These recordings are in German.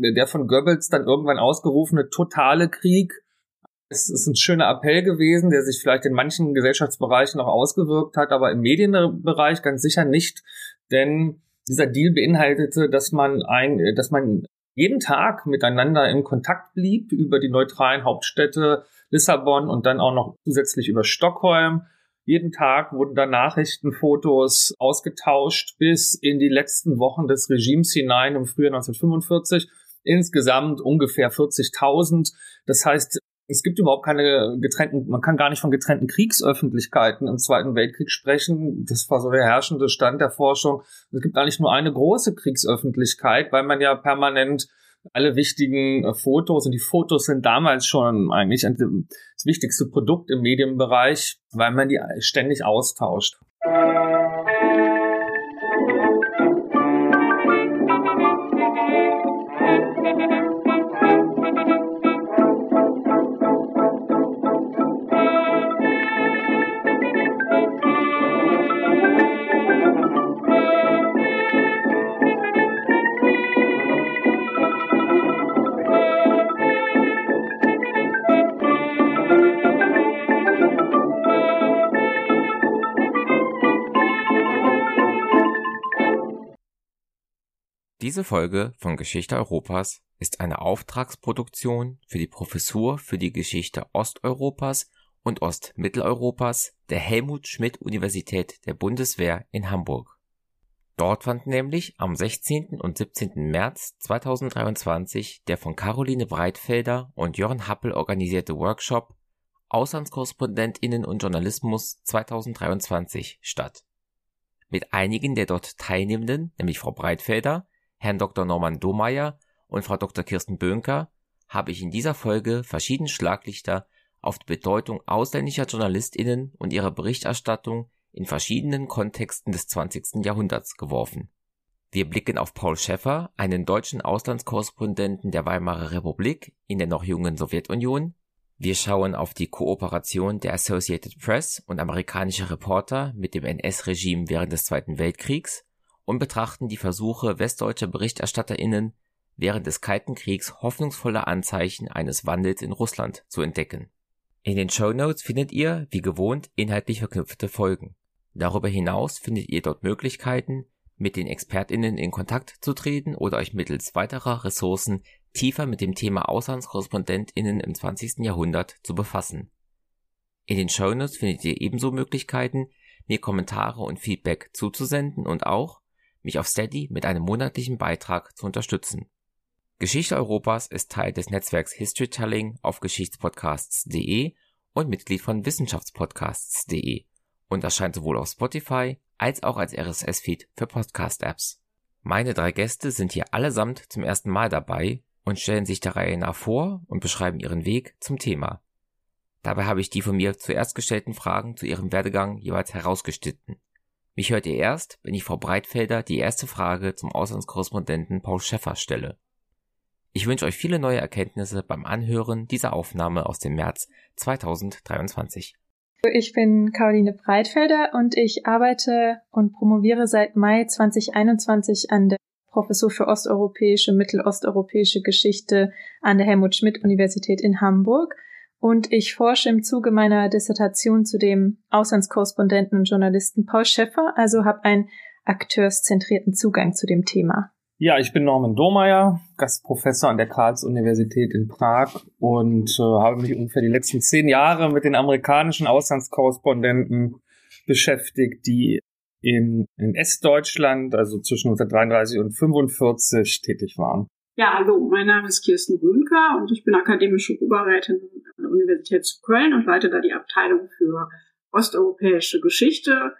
der von Goebbels dann irgendwann ausgerufene totale Krieg. Es ist ein schöner Appell gewesen, der sich vielleicht in manchen Gesellschaftsbereichen auch ausgewirkt hat, aber im Medienbereich ganz sicher nicht, denn dieser Deal beinhaltete, dass man ein, dass man jeden Tag miteinander in Kontakt blieb über die neutralen Hauptstädte Lissabon und dann auch noch zusätzlich über Stockholm. Jeden Tag wurden da Nachrichten, Fotos ausgetauscht bis in die letzten Wochen des Regimes hinein im Frühjahr 1945. Insgesamt ungefähr 40.000. Das heißt, es gibt überhaupt keine getrennten, man kann gar nicht von getrennten Kriegsöffentlichkeiten im Zweiten Weltkrieg sprechen. Das war so der herrschende Stand der Forschung. Es gibt eigentlich nur eine große Kriegsöffentlichkeit, weil man ja permanent alle wichtigen äh, Fotos und die Fotos sind damals schon eigentlich das wichtigste Produkt im Medienbereich, weil man die ständig austauscht. Diese Folge von Geschichte Europas ist eine Auftragsproduktion für die Professur für die Geschichte Osteuropas und Ostmitteleuropas der Helmut Schmidt Universität der Bundeswehr in Hamburg. Dort fand nämlich am 16. und 17. März 2023 der von Caroline Breitfelder und Jörn Happel organisierte Workshop Auslandskorrespondentinnen und Journalismus 2023 statt. Mit einigen der dort Teilnehmenden, nämlich Frau Breitfelder, Herrn Dr. Norman Domeyer und Frau Dr. Kirsten Böhnker habe ich in dieser Folge verschiedene Schlaglichter auf die Bedeutung ausländischer JournalistInnen und ihrer Berichterstattung in verschiedenen Kontexten des 20. Jahrhunderts geworfen. Wir blicken auf Paul Schäffer, einen deutschen Auslandskorrespondenten der Weimarer Republik in der noch jungen Sowjetunion. Wir schauen auf die Kooperation der Associated Press und amerikanischer Reporter mit dem NS-Regime während des Zweiten Weltkriegs und betrachten die Versuche westdeutscher Berichterstatterinnen während des Kalten Kriegs hoffnungsvolle Anzeichen eines Wandels in Russland zu entdecken. In den Show Notes findet ihr, wie gewohnt, inhaltlich verknüpfte Folgen. Darüber hinaus findet ihr dort Möglichkeiten, mit den ExpertInnen in Kontakt zu treten oder euch mittels weiterer Ressourcen tiefer mit dem Thema AuslandskorrespondentInnen im 20. Jahrhundert zu befassen. In den Show Notes findet ihr ebenso Möglichkeiten, mir Kommentare und Feedback zuzusenden und auch, mich auf Steady mit einem monatlichen Beitrag zu unterstützen. Geschichte Europas ist Teil des Netzwerks Historytelling auf Geschichtspodcasts.de und Mitglied von Wissenschaftspodcasts.de und erscheint sowohl auf Spotify als auch als RSS-Feed für Podcast-Apps. Meine drei Gäste sind hier allesamt zum ersten Mal dabei und stellen sich der Reihe nach vor und beschreiben ihren Weg zum Thema. Dabei habe ich die von mir zuerst gestellten Fragen zu ihrem Werdegang jeweils herausgeschnitten. Mich hört ihr erst, wenn ich Frau Breitfelder die erste Frage zum Auslandskorrespondenten Paul Schäffer stelle. Ich wünsche euch viele neue Erkenntnisse beim Anhören dieser Aufnahme aus dem März 2023. Ich bin Caroline Breitfelder und ich arbeite und promoviere seit Mai 2021 an der Professur für osteuropäische, mittelosteuropäische Geschichte an der Helmut Schmidt Universität in Hamburg und ich forsche im Zuge meiner Dissertation zu dem Auslandskorrespondenten und Journalisten Paul Schäffer, also habe einen akteurszentrierten Zugang zu dem Thema. Ja, ich bin Norman Domeyer, Gastprofessor an der Karls-Universität in Prag und äh, habe mich ungefähr die letzten zehn Jahre mit den amerikanischen Auslandskorrespondenten beschäftigt, die in, in Estdeutschland, also zwischen 1933 und 1945 tätig waren. Ja, hallo, mein Name ist Kirsten Böhnker und ich bin akademische Oberrätin an der Universität zu Köln und leite da die Abteilung für osteuropäische Geschichte.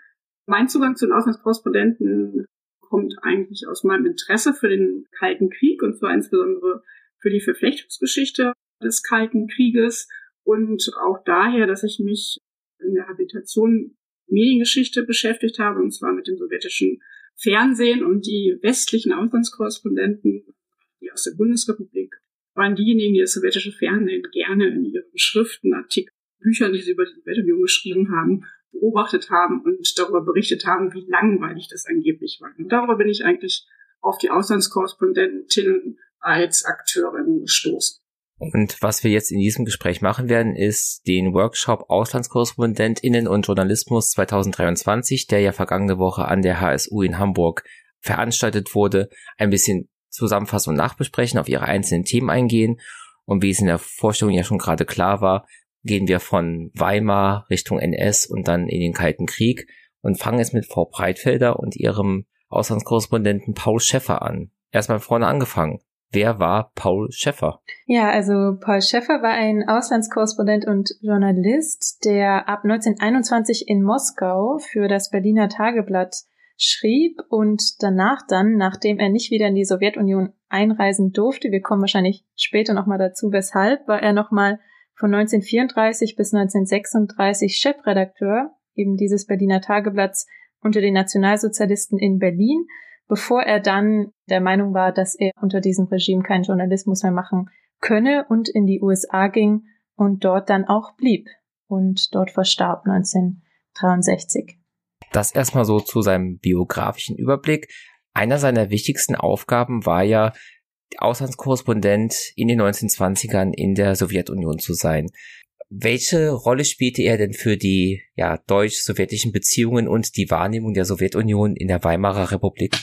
Mein Zugang zu den Auslandskorrespondenten kommt eigentlich aus meinem Interesse für den Kalten Krieg und zwar insbesondere für die Verflechtungsgeschichte des Kalten Krieges und auch daher, dass ich mich in der Habilitation Mediengeschichte beschäftigt habe und zwar mit dem sowjetischen Fernsehen und die westlichen Auslandskorrespondenten die aus der Bundesrepublik, waren diejenigen, die das sowjetische Fernsehen gerne in ihren Schriften, Artikeln, Büchern, die sie über die Sowjetunion geschrieben haben, beobachtet haben und darüber berichtet haben, wie langweilig das angeblich war. Und darüber bin ich eigentlich auf die Auslandskorrespondentinnen als Akteurin gestoßen. Und was wir jetzt in diesem Gespräch machen werden, ist den Workshop Auslandskorrespondentinnen und Journalismus 2023, der ja vergangene Woche an der HSU in Hamburg veranstaltet wurde, ein bisschen zusammenfassen und nachbesprechen, auf ihre einzelnen Themen eingehen. Und wie es in der Vorstellung ja schon gerade klar war, gehen wir von Weimar Richtung NS und dann in den Kalten Krieg und fangen jetzt mit Frau Breitfelder und ihrem Auslandskorrespondenten Paul Schäffer an. Erstmal vorne angefangen. Wer war Paul Schäffer? Ja, also Paul Schäffer war ein Auslandskorrespondent und Journalist, der ab 1921 in Moskau für das Berliner Tageblatt schrieb und danach dann, nachdem er nicht wieder in die Sowjetunion einreisen durfte, wir kommen wahrscheinlich später nochmal dazu, weshalb, war er nochmal von 1934 bis 1936 Chefredakteur eben dieses Berliner Tageblatts unter den Nationalsozialisten in Berlin bevor er dann der Meinung war, dass er unter diesem Regime keinen Journalismus mehr machen könne und in die USA ging und dort dann auch blieb und dort verstarb 1963. Das erstmal so zu seinem biografischen Überblick. Einer seiner wichtigsten Aufgaben war ja, Auslandskorrespondent in den 1920ern in der Sowjetunion zu sein. Welche Rolle spielte er denn für die ja, deutsch-sowjetischen Beziehungen und die Wahrnehmung der Sowjetunion in der Weimarer Republik?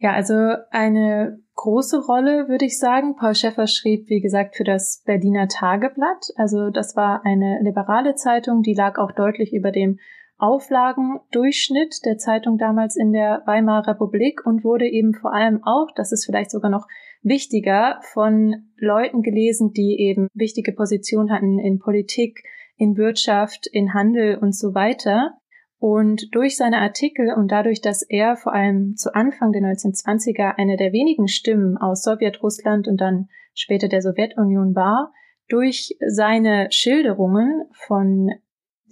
Ja, also eine große Rolle, würde ich sagen. Paul Schäffer schrieb, wie gesagt, für das Berliner Tageblatt. Also das war eine liberale Zeitung, die lag auch deutlich über dem Auflagendurchschnitt der Zeitung damals in der Weimarer Republik und wurde eben vor allem auch, das ist vielleicht sogar noch wichtiger, von Leuten gelesen, die eben wichtige Positionen hatten in Politik, in Wirtschaft, in Handel und so weiter. Und durch seine Artikel und dadurch, dass er vor allem zu Anfang der 1920er eine der wenigen Stimmen aus Sowjetrussland und dann später der Sowjetunion war, durch seine Schilderungen von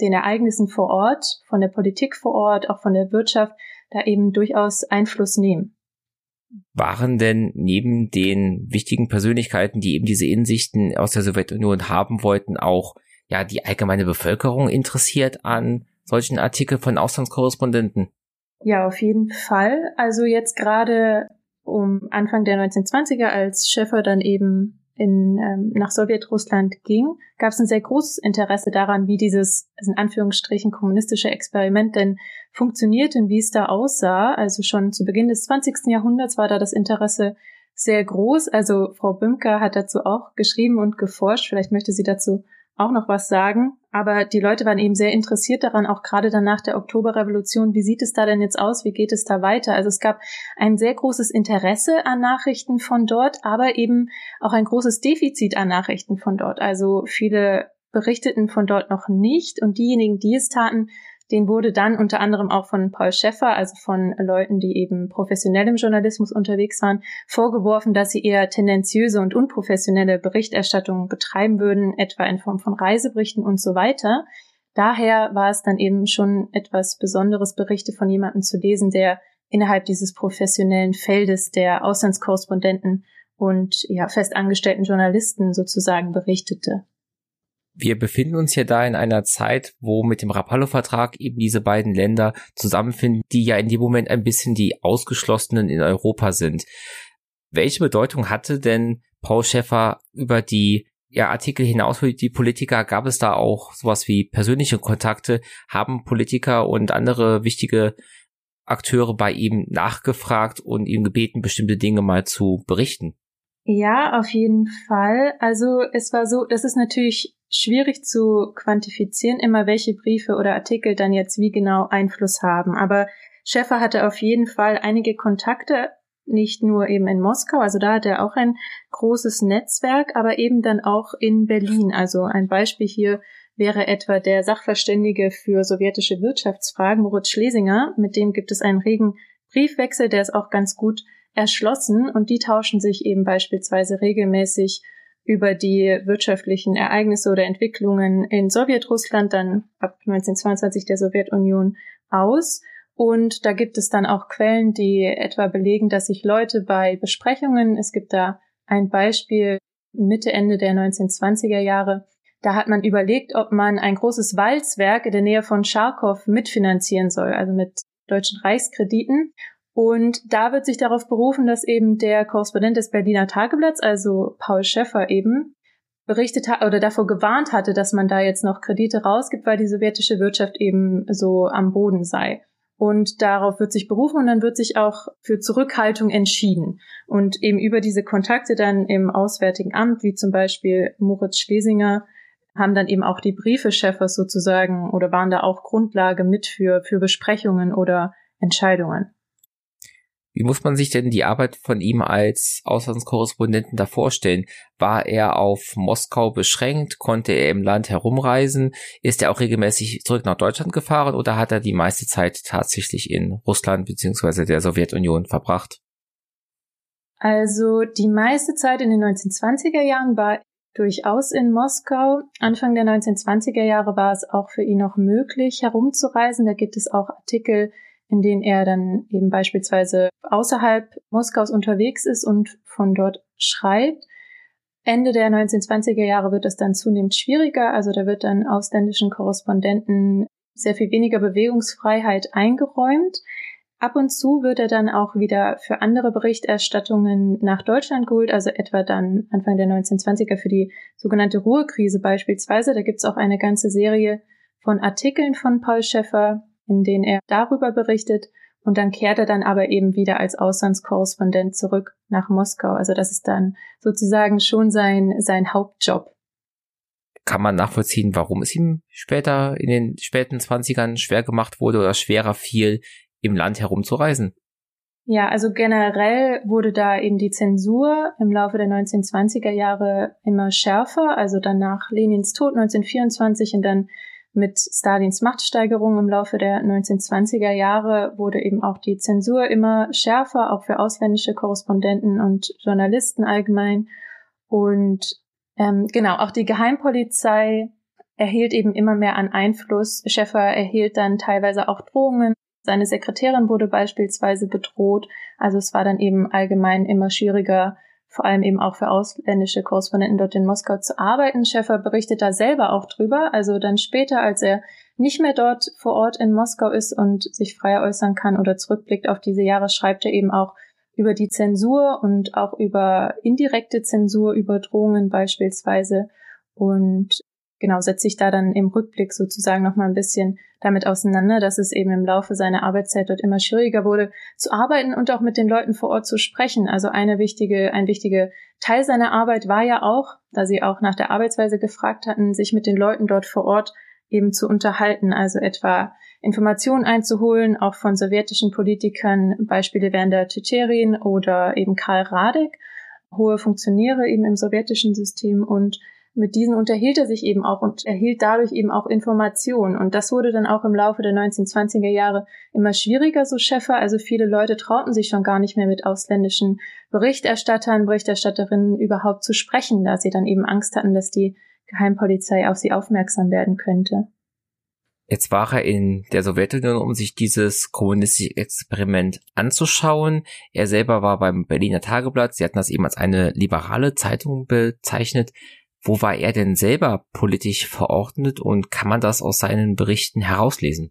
den Ereignissen vor Ort, von der Politik vor Ort, auch von der Wirtschaft, da eben durchaus Einfluss nehmen. Waren denn neben den wichtigen Persönlichkeiten, die eben diese Insichten aus der Sowjetunion haben wollten, auch ja die allgemeine Bevölkerung interessiert an solchen Artikel von Auslandskorrespondenten? Ja, auf jeden Fall. Also jetzt gerade um Anfang der 1920er, als Schäffer dann eben in, ähm, nach Sowjetrussland ging, gab es ein sehr großes Interesse daran, wie dieses in Anführungsstrichen kommunistische Experiment denn funktioniert und wie es da aussah. Also schon zu Beginn des 20. Jahrhunderts war da das Interesse sehr groß. Also Frau Bümker hat dazu auch geschrieben und geforscht. Vielleicht möchte sie dazu auch noch was sagen. Aber die Leute waren eben sehr interessiert daran, auch gerade dann nach der Oktoberrevolution. Wie sieht es da denn jetzt aus? Wie geht es da weiter? Also es gab ein sehr großes Interesse an Nachrichten von dort, aber eben auch ein großes Defizit an Nachrichten von dort. Also viele berichteten von dort noch nicht und diejenigen, die es taten, den wurde dann unter anderem auch von Paul Schäffer, also von Leuten, die eben professionell im Journalismus unterwegs waren, vorgeworfen, dass sie eher tendenziöse und unprofessionelle Berichterstattung betreiben würden, etwa in Form von Reiseberichten und so weiter. Daher war es dann eben schon etwas Besonderes, Berichte von jemandem zu lesen, der innerhalb dieses professionellen Feldes der Auslandskorrespondenten und ja, festangestellten Journalisten sozusagen berichtete wir befinden uns ja da in einer Zeit, wo mit dem Rapallo-Vertrag eben diese beiden Länder zusammenfinden, die ja in dem Moment ein bisschen die Ausgeschlossenen in Europa sind. Welche Bedeutung hatte denn Paul Schäffer über die ja, Artikel hinaus für die Politiker? Gab es da auch sowas wie persönliche Kontakte? Haben Politiker und andere wichtige Akteure bei ihm nachgefragt und ihm gebeten, bestimmte Dinge mal zu berichten? Ja, auf jeden Fall. Also es war so, das ist natürlich schwierig zu quantifizieren, immer welche Briefe oder Artikel dann jetzt wie genau Einfluss haben. Aber Schäffer hatte auf jeden Fall einige Kontakte, nicht nur eben in Moskau, also da hat er auch ein großes Netzwerk, aber eben dann auch in Berlin. Also ein Beispiel hier wäre etwa der Sachverständige für sowjetische Wirtschaftsfragen, Moritz Schlesinger. Mit dem gibt es einen regen Briefwechsel, der ist auch ganz gut erschlossen und die tauschen sich eben beispielsweise regelmäßig über die wirtschaftlichen Ereignisse oder Entwicklungen in Sowjetrussland, dann ab 1922 der Sowjetunion aus. Und da gibt es dann auch Quellen, die etwa belegen, dass sich Leute bei Besprechungen, es gibt da ein Beispiel Mitte, Ende der 1920er Jahre, da hat man überlegt, ob man ein großes Walzwerk in der Nähe von Charkow mitfinanzieren soll, also mit deutschen Reichskrediten. Und da wird sich darauf berufen, dass eben der Korrespondent des Berliner Tageblatts, also Paul Schäffer eben, berichtet hat oder davor gewarnt hatte, dass man da jetzt noch Kredite rausgibt, weil die sowjetische Wirtschaft eben so am Boden sei. Und darauf wird sich berufen und dann wird sich auch für Zurückhaltung entschieden. Und eben über diese Kontakte dann im Auswärtigen Amt, wie zum Beispiel Moritz Schlesinger, haben dann eben auch die Briefe Schäffers sozusagen oder waren da auch Grundlage mit für, für Besprechungen oder Entscheidungen. Wie muss man sich denn die Arbeit von ihm als Auslandskorrespondenten da vorstellen? War er auf Moskau beschränkt? Konnte er im Land herumreisen? Ist er auch regelmäßig zurück nach Deutschland gefahren oder hat er die meiste Zeit tatsächlich in Russland bzw. der Sowjetunion verbracht? Also die meiste Zeit in den 1920er Jahren war durchaus in Moskau. Anfang der 1920er Jahre war es auch für ihn noch möglich, herumzureisen. Da gibt es auch Artikel in denen er dann eben beispielsweise außerhalb Moskaus unterwegs ist und von dort schreibt. Ende der 1920er Jahre wird es dann zunehmend schwieriger, also da wird dann ausländischen Korrespondenten sehr viel weniger Bewegungsfreiheit eingeräumt. Ab und zu wird er dann auch wieder für andere Berichterstattungen nach Deutschland geholt, also etwa dann Anfang der 1920er für die sogenannte Ruhrkrise beispielsweise. Da gibt's auch eine ganze Serie von Artikeln von Paul Schäffer, in denen er darüber berichtet und dann kehrt er dann aber eben wieder als Auslandskorrespondent zurück nach Moskau. Also das ist dann sozusagen schon sein, sein Hauptjob. Kann man nachvollziehen, warum es ihm später in den späten Zwanzigern schwer gemacht wurde oder schwerer fiel, im Land herumzureisen? Ja, also generell wurde da eben die Zensur im Laufe der 1920er Jahre immer schärfer. Also dann nach Lenins Tod 1924 und dann mit Stalins Machtsteigerung im Laufe der 1920er Jahre wurde eben auch die Zensur immer schärfer, auch für ausländische Korrespondenten und Journalisten allgemein. Und ähm, genau, auch die Geheimpolizei erhielt eben immer mehr an Einfluss. Schäffer erhielt dann teilweise auch Drohungen. Seine Sekretärin wurde beispielsweise bedroht. Also es war dann eben allgemein immer schwieriger, vor allem eben auch für ausländische Korrespondenten dort in Moskau zu arbeiten. Schäffer berichtet da selber auch drüber. Also dann später, als er nicht mehr dort vor Ort in Moskau ist und sich freier äußern kann oder zurückblickt auf diese Jahre, schreibt er eben auch über die Zensur und auch über indirekte Zensur, über Drohungen beispielsweise. Und genau, setzt sich da dann im Rückblick sozusagen nochmal ein bisschen damit auseinander, dass es eben im Laufe seiner Arbeitszeit dort immer schwieriger wurde, zu arbeiten und auch mit den Leuten vor Ort zu sprechen. Also eine wichtige, ein wichtiger Teil seiner Arbeit war ja auch, da sie auch nach der Arbeitsweise gefragt hatten, sich mit den Leuten dort vor Ort eben zu unterhalten, also etwa Informationen einzuholen, auch von sowjetischen Politikern, Beispiele wären der Tschetscherin oder eben Karl Radek, hohe Funktionäre eben im sowjetischen System und mit diesen unterhielt er sich eben auch und erhielt dadurch eben auch Informationen. Und das wurde dann auch im Laufe der 1920er Jahre immer schwieriger, so Schäffer. Also viele Leute trauten sich schon gar nicht mehr mit ausländischen Berichterstattern, Berichterstatterinnen überhaupt zu sprechen, da sie dann eben Angst hatten, dass die Geheimpolizei auf sie aufmerksam werden könnte. Jetzt war er in der Sowjetunion, um sich dieses kommunistische Experiment anzuschauen. Er selber war beim Berliner Tageblatt. Sie hatten das eben als eine liberale Zeitung bezeichnet. Wo war er denn selber politisch verordnet und kann man das aus seinen Berichten herauslesen?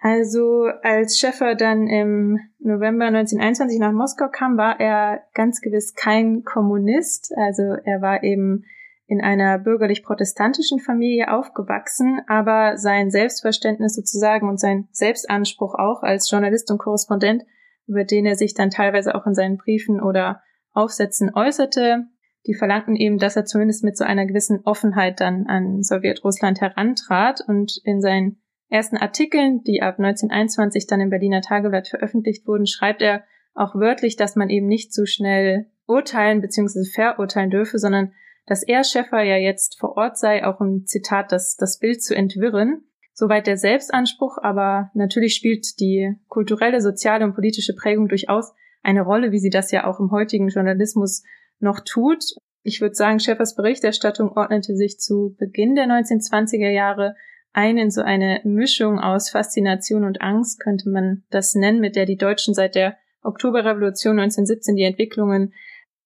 Also als Schäffer dann im November 1921 nach Moskau kam, war er ganz gewiss kein Kommunist. Also er war eben in einer bürgerlich-protestantischen Familie aufgewachsen, aber sein Selbstverständnis sozusagen und sein Selbstanspruch auch als Journalist und Korrespondent, über den er sich dann teilweise auch in seinen Briefen oder Aufsätzen äußerte, die verlangten eben, dass er zumindest mit so einer gewissen Offenheit dann an Sowjetrussland herantrat und in seinen ersten Artikeln, die ab 1921 dann im Berliner Tageblatt veröffentlicht wurden, schreibt er auch wörtlich, dass man eben nicht zu schnell urteilen bzw. verurteilen dürfe, sondern dass er Schäffer ja jetzt vor Ort sei, auch im Zitat das, das Bild zu entwirren. Soweit der Selbstanspruch, aber natürlich spielt die kulturelle, soziale und politische Prägung durchaus eine Rolle, wie sie das ja auch im heutigen Journalismus noch tut. Ich würde sagen, Schäffers Berichterstattung ordnete sich zu Beginn der 1920er Jahre ein in so eine Mischung aus Faszination und Angst, könnte man das nennen, mit der die Deutschen seit der Oktoberrevolution 1917 die Entwicklungen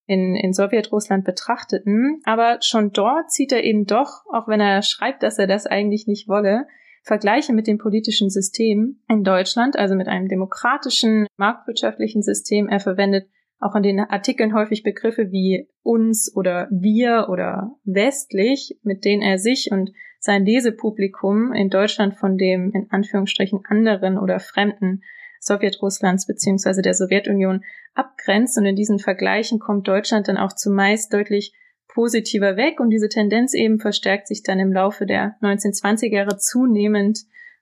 in, in Sowjetrussland betrachteten. Aber schon dort zieht er eben doch, auch wenn er schreibt, dass er das eigentlich nicht wolle, vergleiche mit dem politischen System in Deutschland, also mit einem demokratischen, marktwirtschaftlichen System. Er verwendet auch in den Artikeln häufig Begriffe wie uns oder wir oder westlich, mit denen er sich und sein Lesepublikum in Deutschland von dem in Anführungsstrichen anderen oder fremden Sowjetrusslands beziehungsweise der Sowjetunion abgrenzt. Und in diesen Vergleichen kommt Deutschland dann auch zumeist deutlich positiver weg. Und diese Tendenz eben verstärkt sich dann im Laufe der 1920er Jahre zunehmend,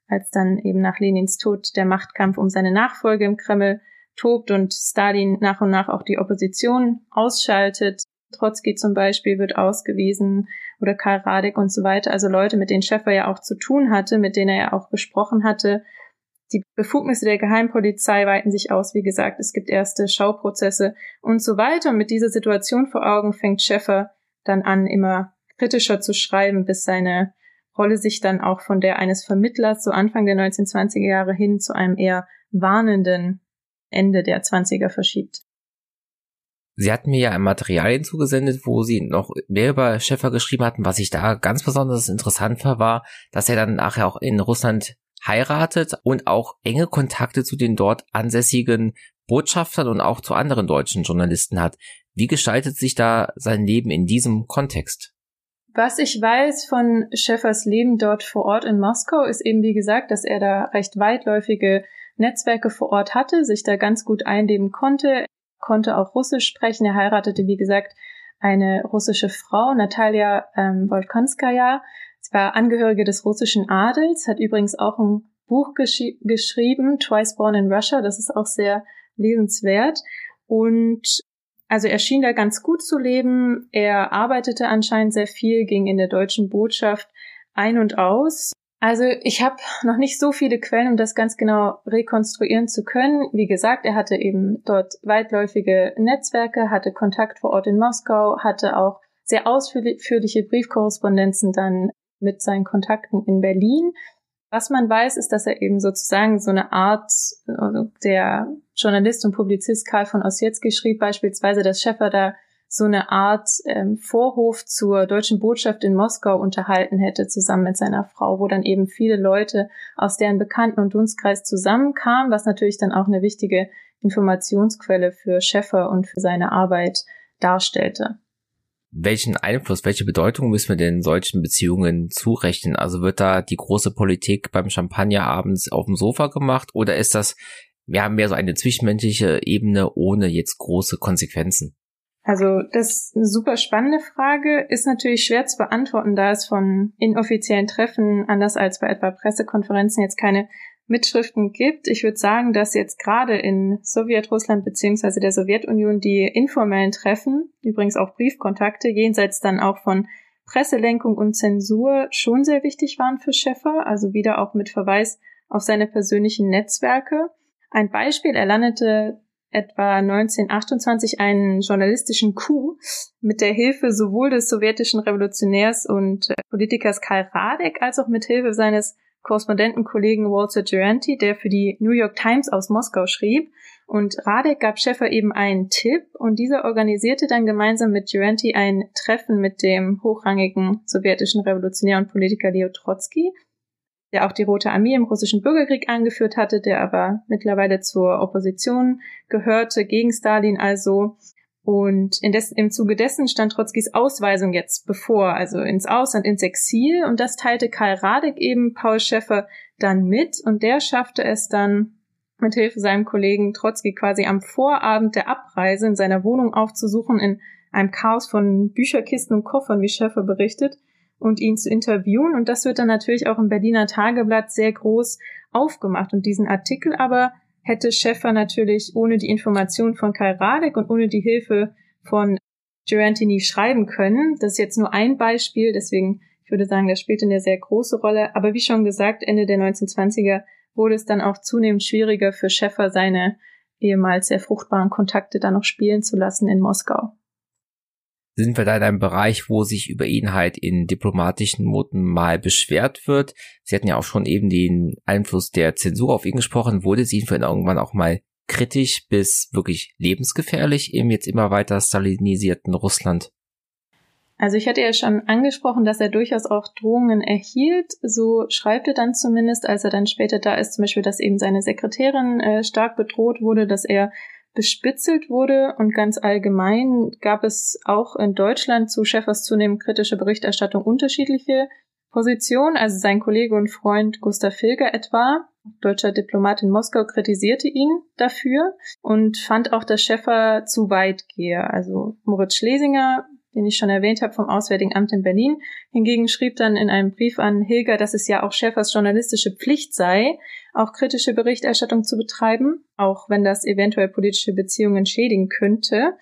als dann eben nach Lenins Tod der Machtkampf um seine Nachfolge im Kreml tobt und Stalin nach und nach auch die Opposition ausschaltet. Trotzki zum Beispiel wird ausgewiesen oder Karl Radek und so weiter. Also Leute, mit denen Schäfer ja auch zu tun hatte, mit denen er ja auch gesprochen hatte. Die Befugnisse der Geheimpolizei weiten sich aus. Wie gesagt, es gibt erste Schauprozesse und so weiter. Und mit dieser Situation vor Augen fängt Schäfer dann an, immer kritischer zu schreiben, bis seine Rolle sich dann auch von der eines Vermittlers so Anfang der 1920er Jahre hin zu einem eher warnenden Ende der 20er verschiebt. Sie hatten mir ja ein Material hinzugesendet, wo Sie noch mehr über Schäfer geschrieben hatten. Was ich da ganz besonders interessant fand, war, dass er dann nachher auch in Russland heiratet und auch enge Kontakte zu den dort ansässigen Botschaftern und auch zu anderen deutschen Journalisten hat. Wie gestaltet sich da sein Leben in diesem Kontext? Was ich weiß von Schäffers Leben dort vor Ort in Moskau, ist eben wie gesagt, dass er da recht weitläufige Netzwerke vor Ort hatte, sich da ganz gut einleben konnte, konnte auch Russisch sprechen. Er heiratete, wie gesagt, eine russische Frau, Natalia ähm, Volkonskaya. Sie war Angehörige des russischen Adels, hat übrigens auch ein Buch gesch geschrieben, Twice Born in Russia. Das ist auch sehr lesenswert. Und also er schien da ganz gut zu leben. Er arbeitete anscheinend sehr viel, ging in der deutschen Botschaft ein und aus also ich habe noch nicht so viele Quellen, um das ganz genau rekonstruieren zu können. Wie gesagt, er hatte eben dort weitläufige Netzwerke, hatte Kontakt vor Ort in Moskau, hatte auch sehr ausführliche Briefkorrespondenzen dann mit seinen Kontakten in Berlin. Was man weiß, ist, dass er eben sozusagen so eine Art, also der Journalist und Publizist Karl von Ossietzky schrieb beispielsweise, dass Schäffer da so eine Art ähm, Vorhof zur deutschen Botschaft in Moskau unterhalten hätte, zusammen mit seiner Frau, wo dann eben viele Leute aus deren Bekannten- und Dunstkreis zusammenkamen, was natürlich dann auch eine wichtige Informationsquelle für Schäffer und für seine Arbeit darstellte. Welchen Einfluss, welche Bedeutung müssen wir denn solchen Beziehungen zurechnen? Also wird da die große Politik beim Champagner abends auf dem Sofa gemacht oder ist das, wir haben mehr so eine zwischenmenschliche Ebene ohne jetzt große Konsequenzen? Also das ist eine super spannende Frage, ist natürlich schwer zu beantworten, da es von inoffiziellen Treffen, anders als bei etwa Pressekonferenzen, jetzt keine Mitschriften gibt. Ich würde sagen, dass jetzt gerade in Sowjetrussland beziehungsweise der Sowjetunion die informellen Treffen, übrigens auch Briefkontakte, jenseits dann auch von Presselenkung und Zensur schon sehr wichtig waren für Schäffer, also wieder auch mit Verweis auf seine persönlichen Netzwerke. Ein Beispiel, er landete etwa 1928 einen journalistischen Coup mit der Hilfe sowohl des sowjetischen Revolutionärs und äh, Politikers Karl Radek als auch mit Hilfe seines Korrespondentenkollegen Walter Duranty, der für die New York Times aus Moskau schrieb. Und Radek gab Schäffer eben einen Tipp und dieser organisierte dann gemeinsam mit Duranty ein Treffen mit dem hochrangigen sowjetischen Revolutionär und Politiker Leo Trotsky der auch die Rote Armee im russischen Bürgerkrieg angeführt hatte, der aber mittlerweile zur Opposition gehörte, gegen Stalin also. Und indes, im Zuge dessen stand Trotzkis Ausweisung jetzt bevor, also ins Ausland, ins Exil. Und das teilte Karl Radek eben Paul Schäffer dann mit. Und der schaffte es dann, mit Hilfe seinem Kollegen Trotzki quasi am Vorabend der Abreise in seiner Wohnung aufzusuchen, in einem Chaos von Bücherkisten und Koffern, wie Schäffer berichtet und ihn zu interviewen. Und das wird dann natürlich auch im Berliner Tageblatt sehr groß aufgemacht. Und diesen Artikel aber hätte Schäffer natürlich ohne die Information von Kai Radek und ohne die Hilfe von Durantini schreiben können. Das ist jetzt nur ein Beispiel, deswegen ich würde sagen, das spielt eine sehr große Rolle. Aber wie schon gesagt, Ende der 1920er wurde es dann auch zunehmend schwieriger für Schäffer, seine ehemals sehr fruchtbaren Kontakte dann noch spielen zu lassen in Moskau sind wir da in einem Bereich, wo sich über ihn halt in diplomatischen Noten mal beschwert wird. Sie hatten ja auch schon eben den Einfluss der Zensur auf ihn gesprochen. Wurde sie ihn für ihn irgendwann auch mal kritisch bis wirklich lebensgefährlich im jetzt immer weiter stalinisierten Russland? Also ich hatte ja schon angesprochen, dass er durchaus auch Drohungen erhielt. So schreibt er dann zumindest, als er dann später da ist, zum Beispiel, dass eben seine Sekretärin äh, stark bedroht wurde, dass er bespitzelt wurde und ganz allgemein gab es auch in Deutschland zu Schäffers zunehmend kritische Berichterstattung unterschiedliche Positionen. Also sein Kollege und Freund Gustav Filger etwa, deutscher Diplomat in Moskau, kritisierte ihn dafür und fand auch, dass Schäffer zu weit gehe. Also Moritz Schlesinger den ich schon erwähnt habe, vom Auswärtigen Amt in Berlin. Hingegen schrieb dann in einem Brief an Hilger, dass es ja auch Schäfers journalistische Pflicht sei, auch kritische Berichterstattung zu betreiben, auch wenn das eventuell politische Beziehungen schädigen könnte.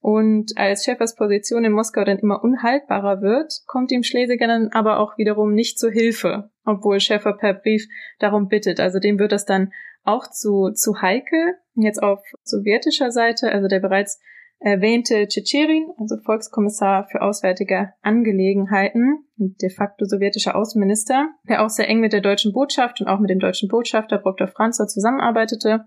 Und als Schäfers Position in Moskau dann immer unhaltbarer wird, kommt ihm Schlesinger dann aber auch wiederum nicht zur Hilfe, obwohl Schäfer per Brief darum bittet. Also dem wird das dann auch zu, zu heikel. Jetzt auf sowjetischer Seite, also der bereits erwähnte Tschetscherin, also Volkskommissar für Auswärtige Angelegenheiten, de facto sowjetischer Außenminister, der auch sehr eng mit der deutschen Botschaft und auch mit dem deutschen Botschafter Dr. Franzer zusammenarbeitete.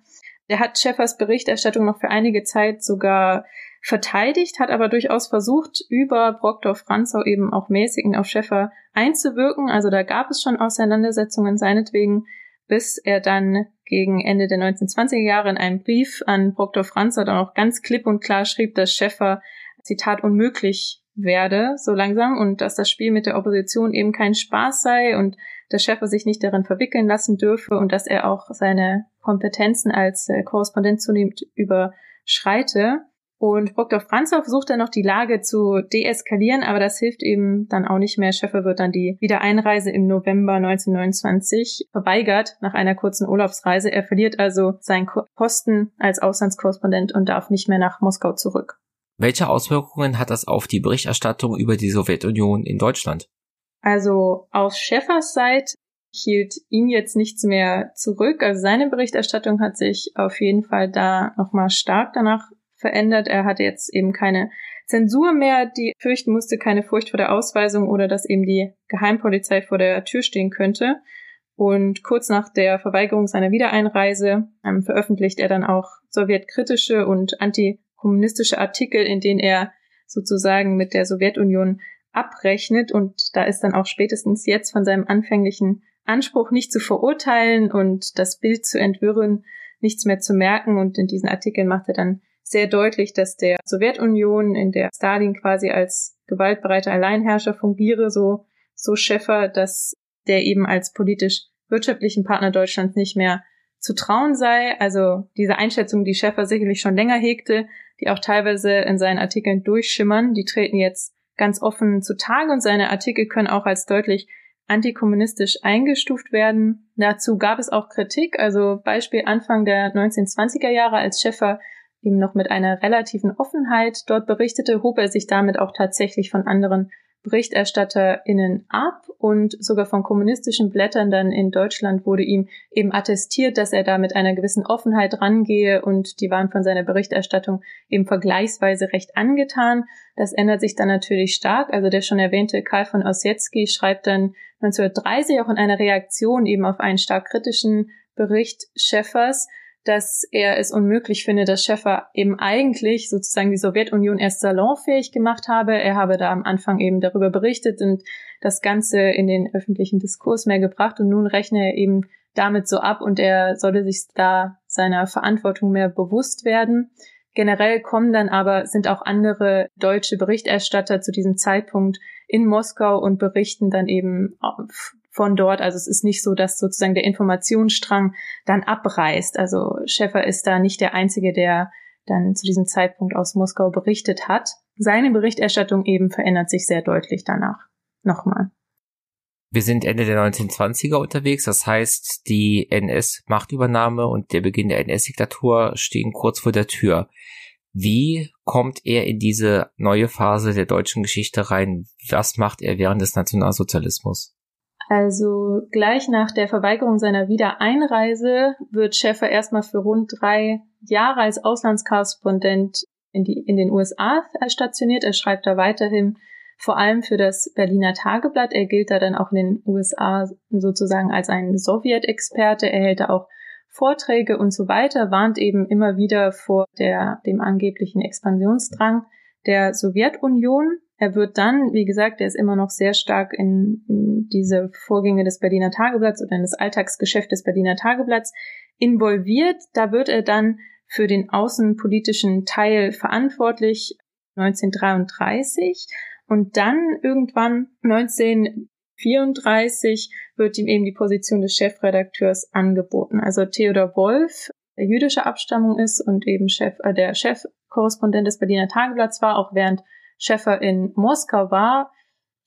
Der hat Schäffers Berichterstattung noch für einige Zeit sogar verteidigt, hat aber durchaus versucht, über Brockdorf Franzau eben auch mäßigend auf Schäffer einzuwirken. Also da gab es schon Auseinandersetzungen seinetwegen bis er dann gegen Ende der 1920er Jahre in einem Brief an Brockdorf Franzer dann auch ganz klipp und klar schrieb, dass Schäffer, Zitat, unmöglich werde, so langsam, und dass das Spiel mit der Opposition eben kein Spaß sei und dass Schäffer sich nicht darin verwickeln lassen dürfe und dass er auch seine Kompetenzen als äh, Korrespondent zunehmend überschreite. Und Brockdorf Franzau versucht dann noch die Lage zu deeskalieren, aber das hilft eben dann auch nicht mehr. Schäffer wird dann die Wiedereinreise im November 1929 verweigert nach einer kurzen Urlaubsreise. Er verliert also seinen Posten als Auslandskorrespondent und darf nicht mehr nach Moskau zurück. Welche Auswirkungen hat das auf die Berichterstattung über die Sowjetunion in Deutschland? Also aus Schäffers Seite hielt ihn jetzt nichts mehr zurück. Also seine Berichterstattung hat sich auf jeden Fall da nochmal stark danach verändert. Er hatte jetzt eben keine Zensur mehr, die fürchten musste, keine Furcht vor der Ausweisung oder dass eben die Geheimpolizei vor der Tür stehen könnte. Und kurz nach der Verweigerung seiner Wiedereinreise ähm, veröffentlicht er dann auch sowjetkritische und antikommunistische Artikel, in denen er sozusagen mit der Sowjetunion abrechnet. Und da ist dann auch spätestens jetzt von seinem anfänglichen Anspruch nicht zu verurteilen und das Bild zu entwirren, nichts mehr zu merken. Und in diesen Artikeln macht er dann sehr deutlich, dass der Sowjetunion, in der Stalin quasi als gewaltbereiter Alleinherrscher fungiere, so, so Schäffer, dass der eben als politisch wirtschaftlichen Partner Deutschlands nicht mehr zu trauen sei. Also diese Einschätzung, die Schäffer sicherlich schon länger hegte, die auch teilweise in seinen Artikeln durchschimmern, die treten jetzt ganz offen zutage und seine Artikel können auch als deutlich antikommunistisch eingestuft werden. Dazu gab es auch Kritik, also Beispiel Anfang der 1920er Jahre, als Schäffer eben noch mit einer relativen Offenheit dort berichtete, hob er sich damit auch tatsächlich von anderen BerichterstatterInnen ab und sogar von kommunistischen Blättern dann in Deutschland wurde ihm eben attestiert, dass er da mit einer gewissen Offenheit rangehe und die waren von seiner Berichterstattung eben vergleichsweise recht angetan. Das ändert sich dann natürlich stark. Also der schon erwähnte Karl von Ossietzky schreibt dann 1930 auch in einer Reaktion eben auf einen stark kritischen Bericht Schäffers, dass er es unmöglich finde, dass Schäffer eben eigentlich sozusagen die Sowjetunion erst salonfähig gemacht habe. Er habe da am Anfang eben darüber berichtet und das Ganze in den öffentlichen Diskurs mehr gebracht und nun rechne er eben damit so ab und er solle sich da seiner Verantwortung mehr bewusst werden. Generell kommen dann aber, sind auch andere deutsche Berichterstatter zu diesem Zeitpunkt in Moskau und berichten dann eben von dort. Also es ist nicht so, dass sozusagen der Informationsstrang dann abreißt. Also Schäffer ist da nicht der Einzige, der dann zu diesem Zeitpunkt aus Moskau berichtet hat. Seine Berichterstattung eben verändert sich sehr deutlich danach. Nochmal. Wir sind Ende der 1920er unterwegs, das heißt, die NS-Machtübernahme und der Beginn der NS-Diktatur stehen kurz vor der Tür. Wie kommt er in diese neue Phase der deutschen Geschichte rein? Was macht er während des Nationalsozialismus? Also gleich nach der Verweigerung seiner Wiedereinreise wird Schäffer erstmal für rund drei Jahre als Auslandskorrespondent in, die, in den USA stationiert. Er schreibt da weiterhin vor allem für das Berliner Tageblatt. Er gilt da dann auch in den USA sozusagen als ein Sowjetexperte. Er hält da auch Vorträge und so weiter, warnt eben immer wieder vor der, dem angeblichen Expansionsdrang der Sowjetunion Er wird dann, wie gesagt, er ist immer noch sehr stark in, in diese Vorgänge des Berliner Tageblatts oder in das Alltagsgeschäft des Berliner Tageblatts involviert. Da wird er dann für den außenpolitischen Teil verantwortlich 1933 und dann irgendwann 1934 wird ihm eben die Position des Chefredakteurs angeboten. Also Theodor Wolf, der jüdischer Abstammung ist und eben Chef, äh, der Chefkorrespondent des Berliner Tageblatts war, auch während Schäffer in Moskau war,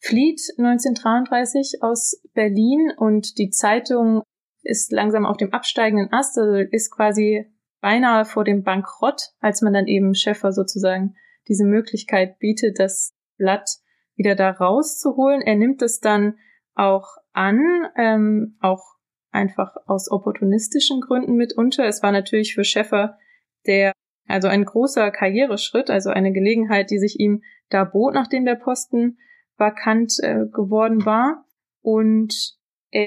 flieht 1933 aus Berlin und die Zeitung ist langsam auf dem absteigenden Ast, also ist quasi beinahe vor dem Bankrott, als man dann eben Schäffer sozusagen diese Möglichkeit bietet, das Blatt wieder da rauszuholen. Er nimmt es dann auch an, ähm, auch einfach aus opportunistischen Gründen mitunter. Es war natürlich für Schäffer der, also ein großer Karriereschritt, also eine Gelegenheit, die sich ihm da bot, nachdem der Posten vakant äh, geworden war. Und er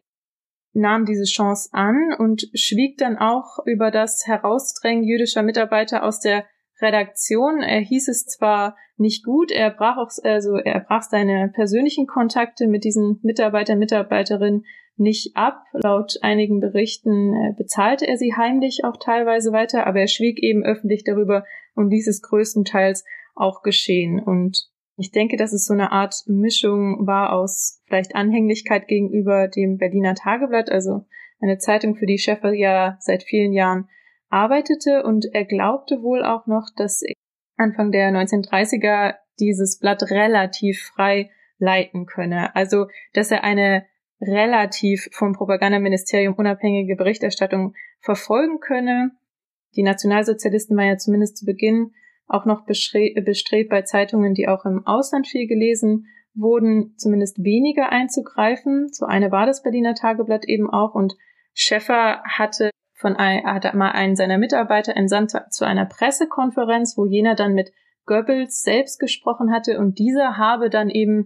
nahm diese Chance an und schwieg dann auch über das Herausdrängen jüdischer Mitarbeiter aus der Redaktion. Er hieß es zwar nicht gut, er brach auch, also er brach seine persönlichen Kontakte mit diesen Mitarbeiter, Mitarbeiterinnen nicht ab. Laut einigen Berichten äh, bezahlte er sie heimlich auch teilweise weiter, aber er schwieg eben öffentlich darüber und ließ es größtenteils auch geschehen. Und ich denke, dass es so eine Art Mischung war aus vielleicht Anhänglichkeit gegenüber dem Berliner Tageblatt, also eine Zeitung, für die Schäfer ja seit vielen Jahren arbeitete und er glaubte wohl auch noch, dass Anfang der 1930er dieses Blatt relativ frei leiten könne. Also, dass er eine relativ vom Propagandaministerium unabhängige Berichterstattung verfolgen könne. Die Nationalsozialisten waren ja zumindest zu Beginn auch noch bestrebt, bei Zeitungen, die auch im Ausland viel gelesen wurden, zumindest weniger einzugreifen. So eine war das Berliner Tageblatt eben auch und Schäffer hatte von ein, hatte mal einen seiner Mitarbeiter entsandt zu einer Pressekonferenz, wo jener dann mit Goebbels selbst gesprochen hatte und dieser habe dann eben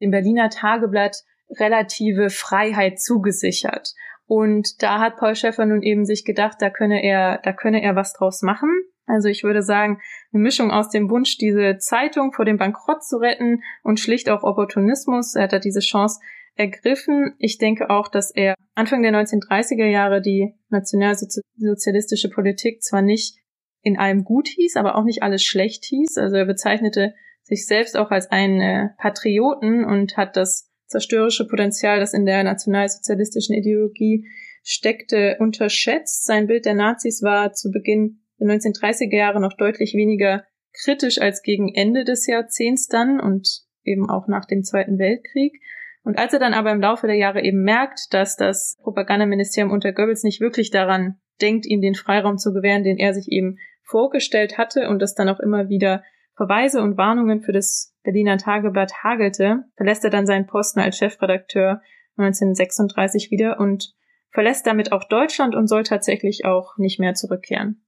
dem Berliner Tageblatt relative Freiheit zugesichert. Und da hat Paul Schäffer nun eben sich gedacht, da könne er, da könne er was draus machen. Also ich würde sagen, eine Mischung aus dem Wunsch, diese Zeitung vor dem Bankrott zu retten und schlicht auch Opportunismus. Er hat da diese Chance ergriffen. Ich denke auch, dass er Anfang der 1930er Jahre die nationalsozialistische Politik zwar nicht in allem gut hieß, aber auch nicht alles schlecht hieß. Also er bezeichnete sich selbst auch als einen äh, Patrioten und hat das zerstörerische Potenzial, das in der nationalsozialistischen Ideologie steckte, unterschätzt. Sein Bild der Nazis war zu Beginn der 1930er Jahre noch deutlich weniger kritisch als gegen Ende des Jahrzehnts dann und eben auch nach dem Zweiten Weltkrieg. Und als er dann aber im Laufe der Jahre eben merkt, dass das Propagandaministerium unter Goebbels nicht wirklich daran denkt, ihm den Freiraum zu gewähren, den er sich eben vorgestellt hatte und das dann auch immer wieder Verweise und Warnungen für das Berliner Tageblatt hagelte, verlässt er dann seinen Posten als Chefredakteur 1936 wieder und verlässt damit auch Deutschland und soll tatsächlich auch nicht mehr zurückkehren.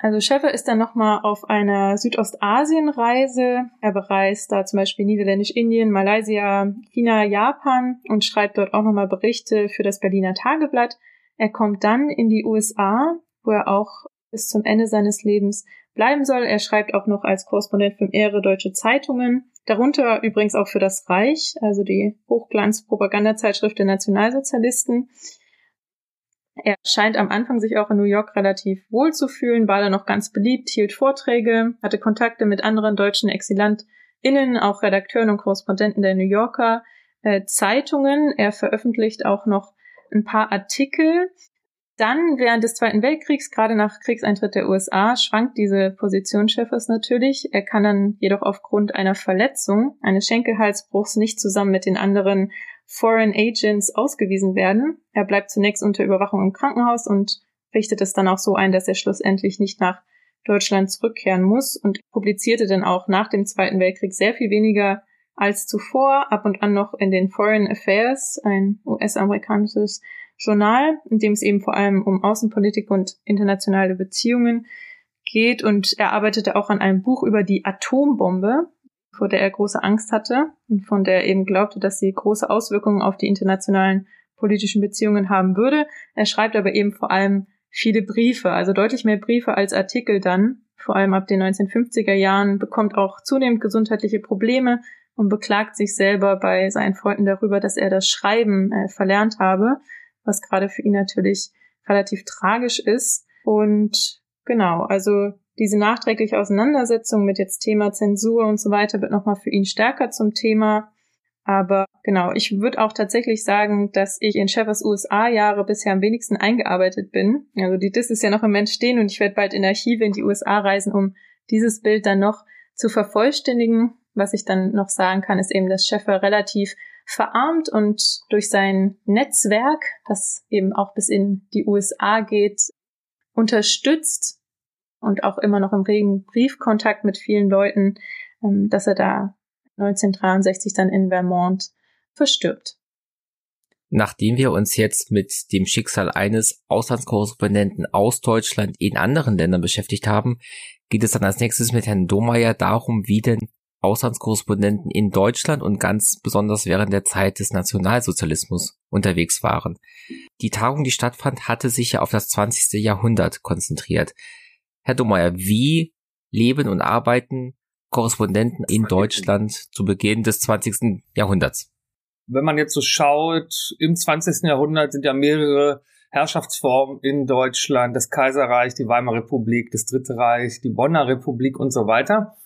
Also Schäfer ist dann nochmal auf einer Südostasienreise. Er bereist da zum Beispiel Niederländisch-Indien, Malaysia, China, Japan und schreibt dort auch nochmal Berichte für das Berliner Tageblatt. Er kommt dann in die USA, wo er auch bis zum Ende seines Lebens bleiben soll. Er schreibt auch noch als Korrespondent für mehrere deutsche Zeitungen. Darunter übrigens auch für das Reich, also die Hochglanz-Propagandazeitschrift der Nationalsozialisten. Er scheint am Anfang sich auch in New York relativ wohl zu fühlen, war da noch ganz beliebt, hielt Vorträge, hatte Kontakte mit anderen deutschen ExilantInnen, auch Redakteuren und Korrespondenten der New Yorker äh, Zeitungen. Er veröffentlicht auch noch ein paar Artikel dann während des Zweiten Weltkriegs, gerade nach Kriegseintritt der USA, schwankt diese Position Schäffers natürlich. Er kann dann jedoch aufgrund einer Verletzung, eines Schenkelhalsbruchs, nicht zusammen mit den anderen Foreign Agents ausgewiesen werden. Er bleibt zunächst unter Überwachung im Krankenhaus und richtet es dann auch so ein, dass er schlussendlich nicht nach Deutschland zurückkehren muss und publizierte dann auch nach dem Zweiten Weltkrieg sehr viel weniger als zuvor, ab und an noch in den Foreign Affairs, ein US-amerikanisches Journal, in dem es eben vor allem um Außenpolitik und internationale Beziehungen geht. Und er arbeitete auch an einem Buch über die Atombombe, vor der er große Angst hatte und von der er eben glaubte, dass sie große Auswirkungen auf die internationalen politischen Beziehungen haben würde. Er schreibt aber eben vor allem viele Briefe, also deutlich mehr Briefe als Artikel dann, vor allem ab den 1950er Jahren, bekommt auch zunehmend gesundheitliche Probleme, und beklagt sich selber bei seinen Freunden darüber, dass er das Schreiben äh, verlernt habe, was gerade für ihn natürlich relativ tragisch ist. Und genau, also diese nachträgliche Auseinandersetzung mit jetzt Thema Zensur und so weiter wird nochmal für ihn stärker zum Thema. Aber genau, ich würde auch tatsächlich sagen, dass ich in Sheffers USA-Jahre bisher am wenigsten eingearbeitet bin. Also die DIS ist ja noch im Entstehen und ich werde bald in Archive in die USA reisen, um dieses Bild dann noch zu vervollständigen. Was ich dann noch sagen kann, ist eben, dass Scheffer relativ verarmt und durch sein Netzwerk, das eben auch bis in die USA geht, unterstützt und auch immer noch im regen Briefkontakt mit vielen Leuten, ähm, dass er da 1963 dann in Vermont verstirbt. Nachdem wir uns jetzt mit dem Schicksal eines Auslandskorrespondenten aus Deutschland in anderen Ländern beschäftigt haben, geht es dann als nächstes mit Herrn Domeyer darum, wie denn Auslandskorrespondenten in Deutschland und ganz besonders während der Zeit des Nationalsozialismus unterwegs waren. Die Tagung, die stattfand, hatte sich ja auf das 20. Jahrhundert konzentriert. Herr Domeyer, wie leben und arbeiten Korrespondenten in Deutschland zu Beginn des 20. Jahrhunderts? Wenn man jetzt so schaut, im 20. Jahrhundert sind ja mehrere Herrschaftsformen in Deutschland, das Kaiserreich, die Weimarer Republik, das Dritte Reich, die Bonner Republik und so weiter.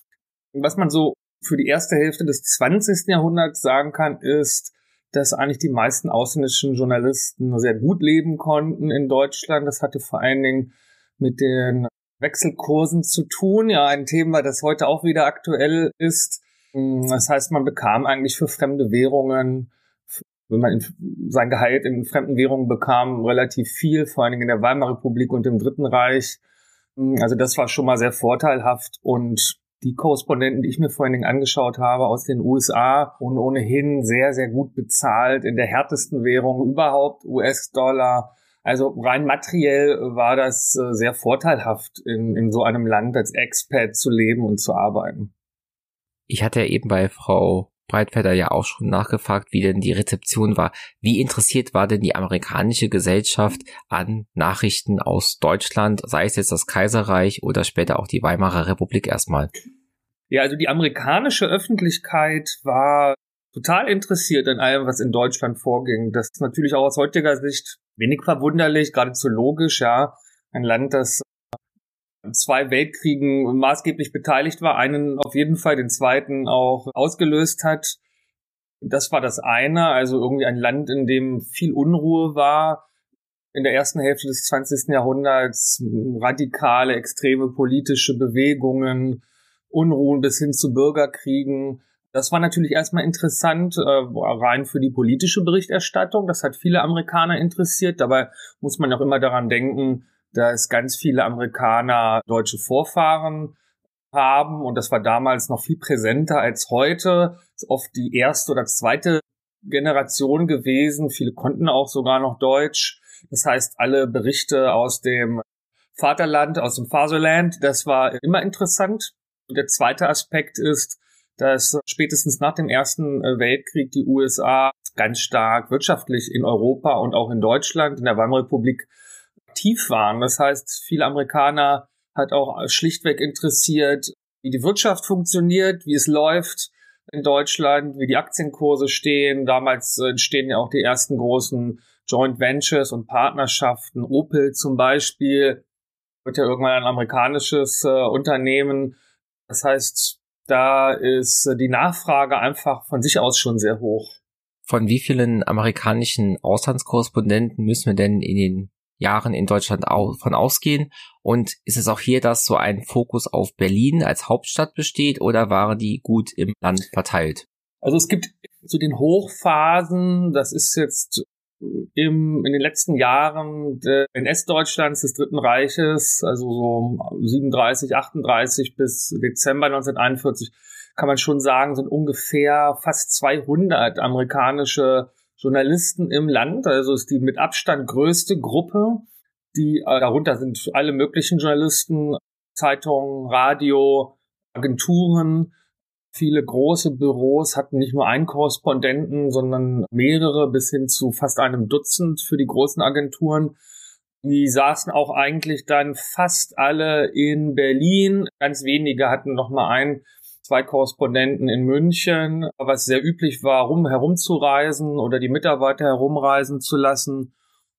Was man so für die erste Hälfte des 20. Jahrhunderts sagen kann, ist, dass eigentlich die meisten ausländischen Journalisten sehr gut leben konnten in Deutschland. Das hatte vor allen Dingen mit den Wechselkursen zu tun. Ja, ein Thema, das heute auch wieder aktuell ist. Das heißt, man bekam eigentlich für fremde Währungen, wenn man sein Gehalt in fremden Währungen bekam, relativ viel, vor allen Dingen in der Weimarer Republik und im Dritten Reich. Also das war schon mal sehr vorteilhaft und die Korrespondenten, die ich mir vor allen Dingen angeschaut habe aus den USA und ohnehin sehr, sehr gut bezahlt in der härtesten Währung überhaupt, US-Dollar. Also rein materiell war das äh, sehr vorteilhaft, in, in so einem Land als Expat zu leben und zu arbeiten. Ich hatte ja eben bei Frau Breitfelder ja auch schon nachgefragt, wie denn die Rezeption war. Wie interessiert war denn die amerikanische Gesellschaft an Nachrichten aus Deutschland, sei es jetzt das Kaiserreich oder später auch die Weimarer Republik erstmal? Ja, also die amerikanische Öffentlichkeit war total interessiert an allem, was in Deutschland vorging. Das ist natürlich auch aus heutiger Sicht wenig verwunderlich, geradezu logisch, ja. Ein Land, das zwei Weltkriegen maßgeblich beteiligt war, einen auf jeden Fall, den zweiten auch ausgelöst hat. Das war das eine, also irgendwie ein Land, in dem viel Unruhe war. In der ersten Hälfte des 20. Jahrhunderts radikale, extreme politische Bewegungen, Unruhen bis hin zu Bürgerkriegen. Das war natürlich erstmal interessant, äh, rein für die politische Berichterstattung. Das hat viele Amerikaner interessiert. Dabei muss man auch immer daran denken, dass ganz viele Amerikaner deutsche Vorfahren haben und das war damals noch viel präsenter als heute. Ist oft die erste oder zweite Generation gewesen. Viele konnten auch sogar noch Deutsch. Das heißt, alle Berichte aus dem Vaterland, aus dem Fatherland, das war immer interessant. Und der zweite Aspekt ist, dass spätestens nach dem Ersten Weltkrieg die USA ganz stark wirtschaftlich in Europa und auch in Deutschland, in der Weimarer Republik aktiv waren. Das heißt, viele Amerikaner hat auch schlichtweg interessiert, wie die Wirtschaft funktioniert, wie es läuft in Deutschland, wie die Aktienkurse stehen. Damals entstehen ja auch die ersten großen Joint Ventures und Partnerschaften. Opel zum Beispiel wird ja irgendwann ein amerikanisches äh, Unternehmen. Das heißt, da ist die Nachfrage einfach von sich aus schon sehr hoch. Von wie vielen amerikanischen Auslandskorrespondenten müssen wir denn in den Jahren in Deutschland von ausgehen? Und ist es auch hier, dass so ein Fokus auf Berlin als Hauptstadt besteht oder waren die gut im Land verteilt? Also es gibt zu so den Hochphasen, das ist jetzt im, in den letzten Jahren NS-Deutschlands des Dritten Reiches, also so 37, 38 bis Dezember 1941, kann man schon sagen, sind ungefähr fast 200 amerikanische Journalisten im Land. Also ist die mit Abstand größte Gruppe. Die äh, darunter sind alle möglichen Journalisten, Zeitungen, Radio, Agenturen. Viele große Büros hatten nicht nur einen Korrespondenten, sondern mehrere bis hin zu fast einem Dutzend für die großen Agenturen. Die saßen auch eigentlich dann fast alle in Berlin. Ganz wenige hatten noch mal einen zwei Korrespondenten in München, was sehr üblich war, rum herumzureisen oder die Mitarbeiter herumreisen zu lassen.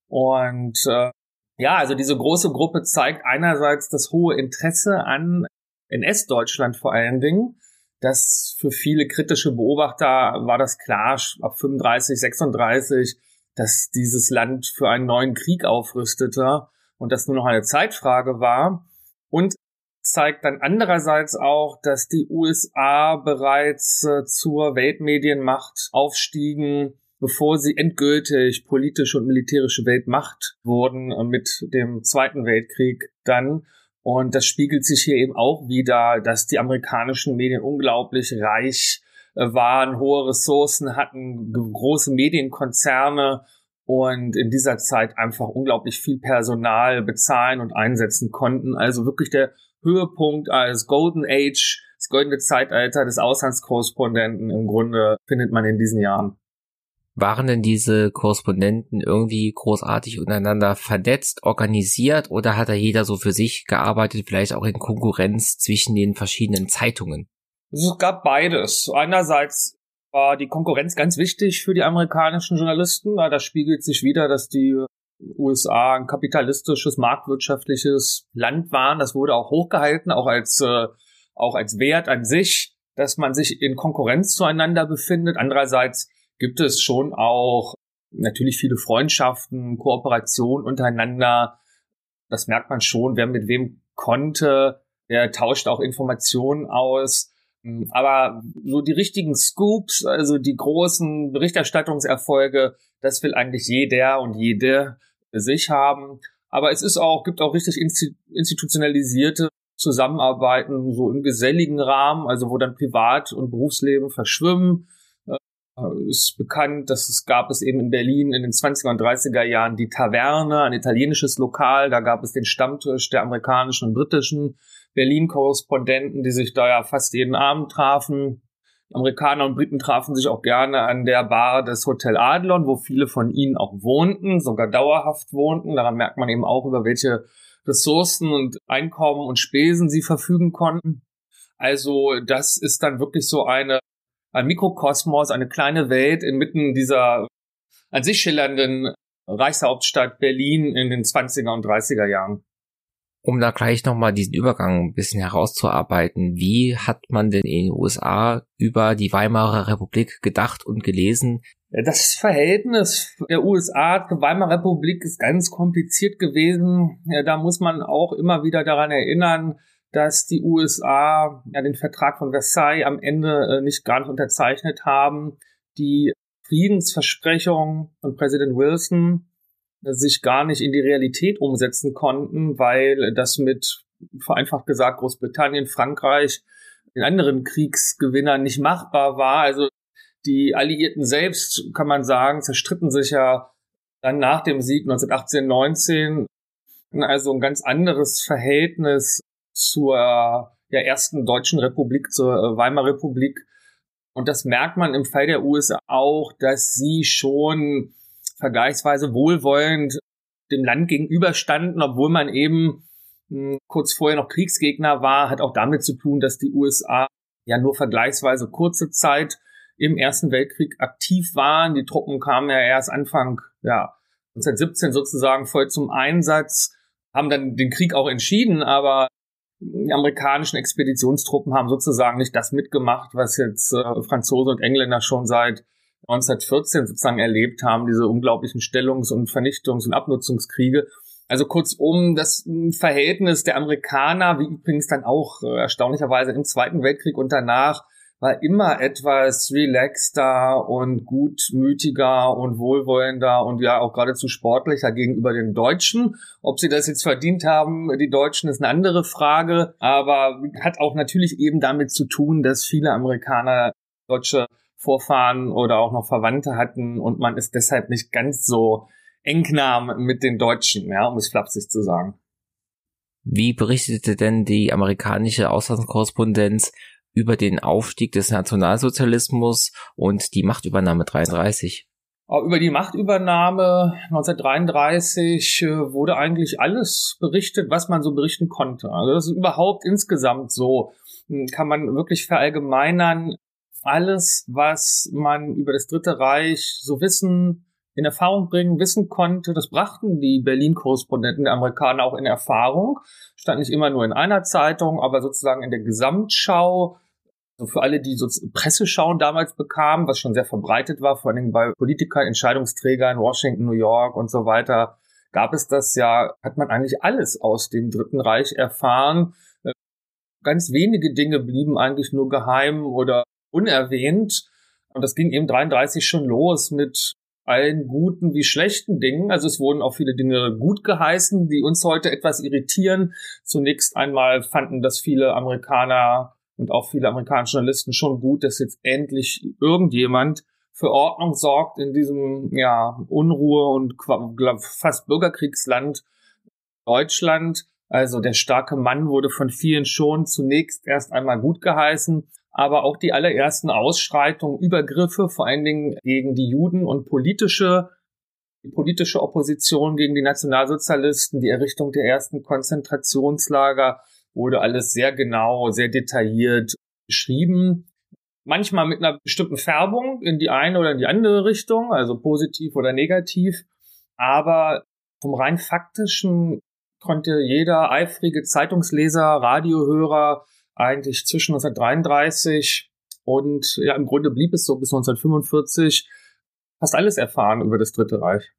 Und äh, ja, also diese große Gruppe zeigt einerseits das hohe Interesse an NS-Deutschland vor allen Dingen. Das für viele kritische Beobachter war das klar, ab 35, 36, dass dieses Land für einen neuen Krieg aufrüstete und das nur noch eine Zeitfrage war. Und zeigt dann andererseits auch, dass die USA bereits äh, zur Weltmedienmacht aufstiegen, bevor sie endgültig politische und militärische Weltmacht wurden äh, mit dem Zweiten Weltkrieg dann. Und das spiegelt sich hier eben auch wieder, dass die amerikanischen Medien unglaublich reich äh, waren, hohe Ressourcen hatten, große Medienkonzerne und in dieser Zeit einfach unglaublich viel Personal bezahlen und einsetzen konnten. Also wirklich der Höhepunkt als Golden Age, das goldene Zeitalter des Auslandskorrespondenten im Grunde findet man in diesen Jahren. Waren denn diese Korrespondenten irgendwie großartig untereinander vernetzt, organisiert oder hat da jeder so für sich gearbeitet, vielleicht auch in Konkurrenz zwischen den verschiedenen Zeitungen? Es gab beides. Einerseits war die Konkurrenz ganz wichtig für die amerikanischen Journalisten. Da spiegelt sich wieder, dass die USA ein kapitalistisches, marktwirtschaftliches Land waren. Das wurde auch hochgehalten, auch als, äh, auch als Wert an sich, dass man sich in Konkurrenz zueinander befindet. Andererseits gibt es schon auch natürlich viele Freundschaften, Kooperation untereinander. Das merkt man schon, wer mit wem konnte, der tauscht auch Informationen aus. Aber so die richtigen Scoops, also die großen Berichterstattungserfolge, das will eigentlich jeder und jede sich haben. Aber es ist auch, gibt auch richtig institutionalisierte Zusammenarbeiten, so im geselligen Rahmen, also wo dann Privat- und Berufsleben verschwimmen. Äh, ist bekannt, dass es gab es eben in Berlin in den 20er und 30er Jahren die Taverne, ein italienisches Lokal. Da gab es den Stammtisch der amerikanischen und britischen Berlin-Korrespondenten, die sich da ja fast jeden Abend trafen. Amerikaner und Briten trafen sich auch gerne an der Bar des Hotel Adlon, wo viele von ihnen auch wohnten, sogar dauerhaft wohnten. Daran merkt man eben auch, über welche Ressourcen und Einkommen und Spesen sie verfügen konnten. Also das ist dann wirklich so eine ein Mikrokosmos, eine kleine Welt inmitten dieser an sich schillernden Reichshauptstadt Berlin in den 20er und 30er Jahren. Um da gleich nochmal diesen Übergang ein bisschen herauszuarbeiten, wie hat man denn in den USA über die Weimarer Republik gedacht und gelesen? Das Verhältnis der USA zur Weimarer Republik ist ganz kompliziert gewesen. Da muss man auch immer wieder daran erinnern, dass die USA ja den Vertrag von Versailles am Ende äh, nicht gar nicht unterzeichnet haben. Die Friedensversprechungen von Präsident Wilson sich gar nicht in die Realität umsetzen konnten, weil das mit, vereinfacht gesagt, Großbritannien, Frankreich, den anderen Kriegsgewinnern nicht machbar war. Also die Alliierten selbst, kann man sagen, zerstritten sich ja dann nach dem Sieg 1918, 19. Also ein ganz anderes Verhältnis zur der ersten deutschen Republik, zur äh, Weimarer Republik. Und das merkt man im Fall der USA auch, dass sie schon vergleichsweise wohlwollend dem Land gegenüberstanden, obwohl man eben hm, kurz vorher noch Kriegsgegner war, hat auch damit zu tun, dass die USA ja nur vergleichsweise kurze Zeit im Ersten Weltkrieg aktiv waren. Die Truppen kamen ja erst Anfang ja, 1917 sozusagen voll zum Einsatz, haben dann den Krieg auch entschieden, aber die amerikanischen Expeditionstruppen haben sozusagen nicht das mitgemacht, was jetzt äh, Franzose und Engländer schon seit 1914 sozusagen erlebt haben, diese unglaublichen Stellungs- und Vernichtungs- und Abnutzungskriege. Also kurzum, das Verhältnis der Amerikaner, wie übrigens dann auch äh, erstaunlicherweise im Zweiten Weltkrieg und danach, war immer etwas relaxter und gutmütiger und wohlwollender und ja auch geradezu sportlicher gegenüber den Deutschen. Ob sie das jetzt verdient haben, die Deutschen, ist eine andere Frage, aber hat auch natürlich eben damit zu tun, dass viele Amerikaner deutsche Vorfahren oder auch noch Verwandte hatten und man ist deshalb nicht ganz so eng nahm mit den Deutschen, ja, um es flapsig zu sagen. Wie berichtete denn die amerikanische Auslandskorrespondenz über den Aufstieg des Nationalsozialismus und die Machtübernahme 33? Über die Machtübernahme 1933 äh, wurde eigentlich alles berichtet, was man so berichten konnte. Also das ist überhaupt insgesamt so hm, kann man wirklich verallgemeinern, alles, was man über das Dritte Reich so wissen, in Erfahrung bringen, wissen konnte, das brachten die Berlin-Korrespondenten der Amerikaner auch in Erfahrung. Stand nicht immer nur in einer Zeitung, aber sozusagen in der Gesamtschau. Für alle, die so Presseschauen damals bekamen, was schon sehr verbreitet war, vor allem bei Politikern, Entscheidungsträgern, Washington, New York und so weiter, gab es das ja, hat man eigentlich alles aus dem Dritten Reich erfahren. Ganz wenige Dinge blieben eigentlich nur geheim oder unerwähnt. Und das ging eben 33 schon los mit allen guten wie schlechten Dingen. Also es wurden auch viele Dinge gut geheißen, die uns heute etwas irritieren. Zunächst einmal fanden das viele Amerikaner und auch viele amerikanische Journalisten schon gut, dass jetzt endlich irgendjemand für Ordnung sorgt in diesem ja Unruhe und fast Bürgerkriegsland Deutschland. Also der starke Mann wurde von vielen schon zunächst erst einmal gut geheißen aber auch die allerersten Ausschreitungen, Übergriffe, vor allen Dingen gegen die Juden und politische, die politische Opposition gegen die Nationalsozialisten, die Errichtung der ersten Konzentrationslager, wurde alles sehr genau, sehr detailliert beschrieben. Manchmal mit einer bestimmten Färbung in die eine oder in die andere Richtung, also positiv oder negativ. Aber vom rein faktischen konnte jeder eifrige Zeitungsleser, Radiohörer eigentlich zwischen 1933 und ja, im Grunde blieb es so bis 1945 fast alles erfahren über das Dritte Reich.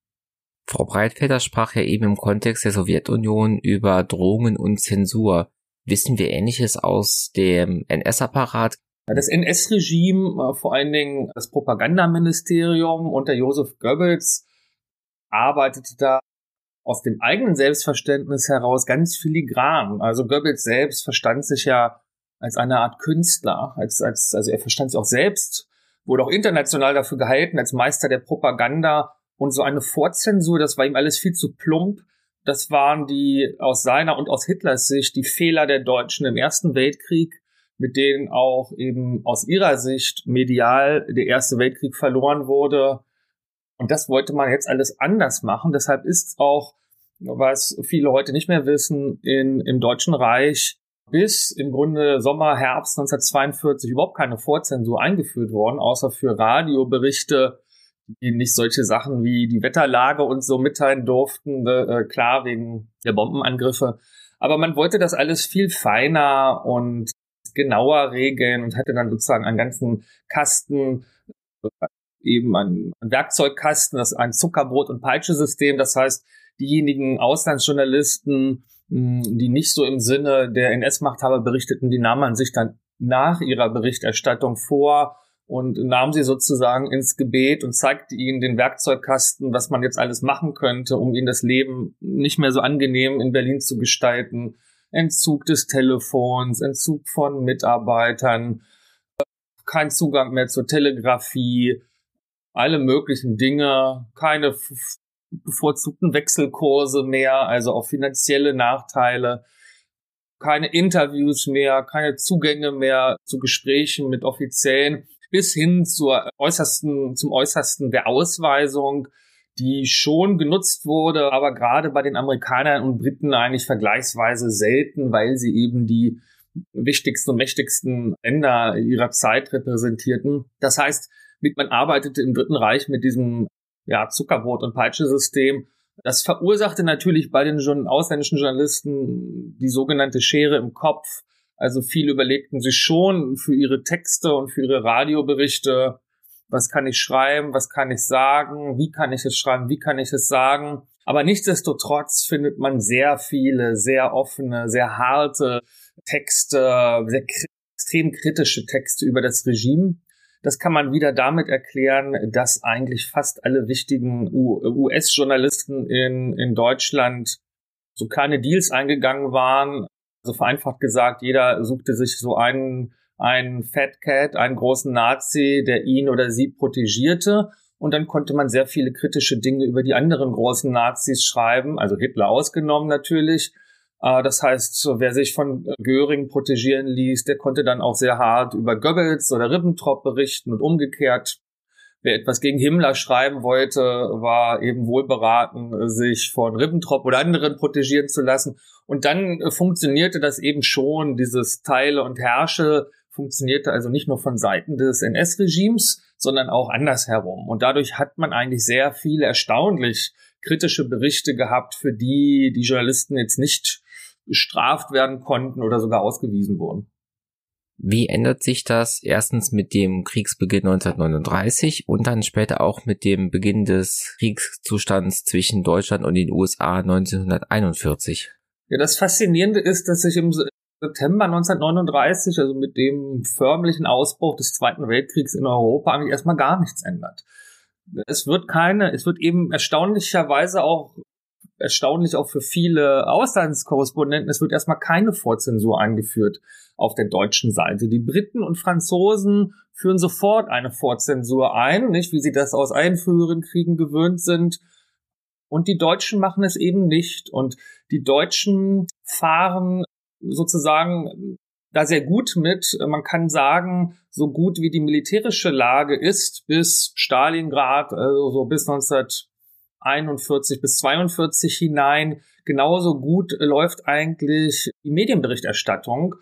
Frau Breitfelder sprach ja eben im Kontext der Sowjetunion über Drohungen und Zensur. Wissen wir Ähnliches aus dem NS-Apparat? Das NS-Regime, äh, vor allen Dingen das Propagandaministerium unter Josef Goebbels, arbeitete da aus dem eigenen Selbstverständnis heraus ganz filigran. Also Goebbels selbst verstand sich ja als eine Art Künstler, als, als, also er verstand sich auch selbst, wurde auch international dafür gehalten, als Meister der Propaganda und so eine Vorzensur, das war ihm alles viel zu plump. Das waren die aus seiner und aus Hitlers Sicht die Fehler der Deutschen im Ersten Weltkrieg, mit denen auch eben aus ihrer Sicht medial der Erste Weltkrieg verloren wurde. Und das wollte man jetzt alles anders machen. Deshalb ist auch, was viele heute nicht mehr wissen, in, im Deutschen Reich bis im Grunde Sommer, Herbst 1942 überhaupt keine Vorzensur eingeführt worden, außer für Radioberichte, die nicht solche Sachen wie die Wetterlage und so mitteilen durften, äh, klar wegen der Bombenangriffe. Aber man wollte das alles viel feiner und genauer regeln und hatte dann sozusagen einen ganzen Kasten, eben einen Werkzeugkasten, das ein Zuckerbrot- und Peitschesystem. Das heißt, diejenigen Auslandsjournalisten, die nicht so im Sinne der NS-Machthaber berichteten, die nahm man sich dann nach ihrer Berichterstattung vor und nahm sie sozusagen ins Gebet und zeigte ihnen den Werkzeugkasten, was man jetzt alles machen könnte, um ihnen das Leben nicht mehr so angenehm in Berlin zu gestalten. Entzug des Telefons, Entzug von Mitarbeitern, kein Zugang mehr zur Telegrafie, alle möglichen Dinge, keine bevorzugten Wechselkurse mehr, also auch finanzielle Nachteile, keine Interviews mehr, keine Zugänge mehr zu Gesprächen mit Offiziellen, bis hin zur äußersten, zum äußersten der Ausweisung, die schon genutzt wurde, aber gerade bei den Amerikanern und Briten eigentlich vergleichsweise selten, weil sie eben die wichtigsten und mächtigsten Länder ihrer Zeit repräsentierten. Das heißt, man arbeitete im Dritten Reich mit diesem ja, Zuckerbrot- und Peitschesystem. Das verursachte natürlich bei den ausländischen Journalisten die sogenannte Schere im Kopf. Also viele überlegten sich schon für ihre Texte und für ihre Radioberichte, was kann ich schreiben, was kann ich sagen, wie kann ich es schreiben, wie kann ich es sagen. Aber nichtsdestotrotz findet man sehr viele, sehr offene, sehr harte Texte, sehr extrem kritische Texte über das Regime. Das kann man wieder damit erklären, dass eigentlich fast alle wichtigen US-Journalisten in, in Deutschland so kleine Deals eingegangen waren. Also vereinfacht gesagt, jeder suchte sich so einen, einen Fat Cat, einen großen Nazi, der ihn oder sie protegierte. Und dann konnte man sehr viele kritische Dinge über die anderen großen Nazis schreiben, also Hitler ausgenommen natürlich. Äh, das heißt, wer sich von Göring protegieren ließ, der konnte dann auch sehr hart über Goebbels oder Ribbentrop berichten und umgekehrt. Wer etwas gegen Himmler schreiben wollte, war eben wohl beraten, sich von Ribbentrop oder anderen protegieren zu lassen. Und dann äh, funktionierte das eben schon, dieses Teile und Herrsche funktionierte also nicht nur von Seiten des NS-Regimes, sondern auch andersherum. Und dadurch hat man eigentlich sehr viele erstaunlich kritische Berichte gehabt, für die die Journalisten jetzt nicht bestraft werden konnten oder sogar ausgewiesen wurden. Wie ändert sich das erstens mit dem Kriegsbeginn 1939 und dann später auch mit dem Beginn des Kriegszustands zwischen Deutschland und den USA 1941? Ja, das Faszinierende ist, dass sich im September 1939, also mit dem förmlichen Ausbruch des Zweiten Weltkriegs in Europa, eigentlich erstmal gar nichts ändert. Es wird keine, es wird eben erstaunlicherweise auch erstaunlich auch für viele Auslandskorrespondenten, es wird erstmal keine Vorzensur eingeführt auf der deutschen Seite. Die Briten und Franzosen führen sofort eine Vorzensur ein, nicht wie sie das aus allen früheren Kriegen gewöhnt sind. Und die Deutschen machen es eben nicht. Und die Deutschen fahren sozusagen da sehr gut mit. Man kann sagen, so gut wie die militärische Lage ist bis Stalingrad, also so bis 1941 bis 42 hinein, genauso gut läuft eigentlich die Medienberichterstattung.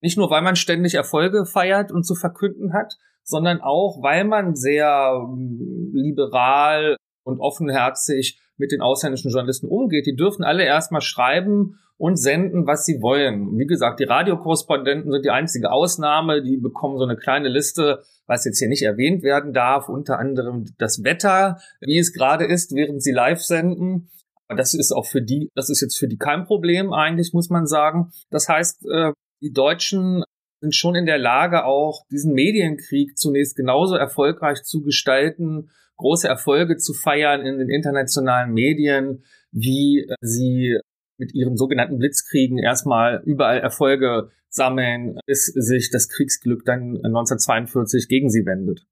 Nicht nur, weil man ständig Erfolge feiert und zu verkünden hat, sondern auch, weil man sehr hm, liberal und offenherzig mit den ausländischen Journalisten umgeht. Die dürfen alle erstmal schreiben und senden, was sie wollen. Wie gesagt, die Radiokorrespondenten sind die einzige Ausnahme. Die bekommen so eine kleine Liste, was jetzt hier nicht erwähnt werden darf. Unter anderem das Wetter, wie es gerade ist, während sie live senden. Das ist auch für die, das ist jetzt für die kein Problem eigentlich, muss man sagen. Das heißt, äh, die Deutschen sind schon in der Lage, auch diesen Medienkrieg zunächst genauso erfolgreich zu gestalten, große Erfolge zu feiern in den internationalen Medien, wie sie mit ihren sogenannten Blitzkriegen erstmal überall Erfolge sammeln, bis sich das Kriegsglück dann 1942 gegen sie wendet.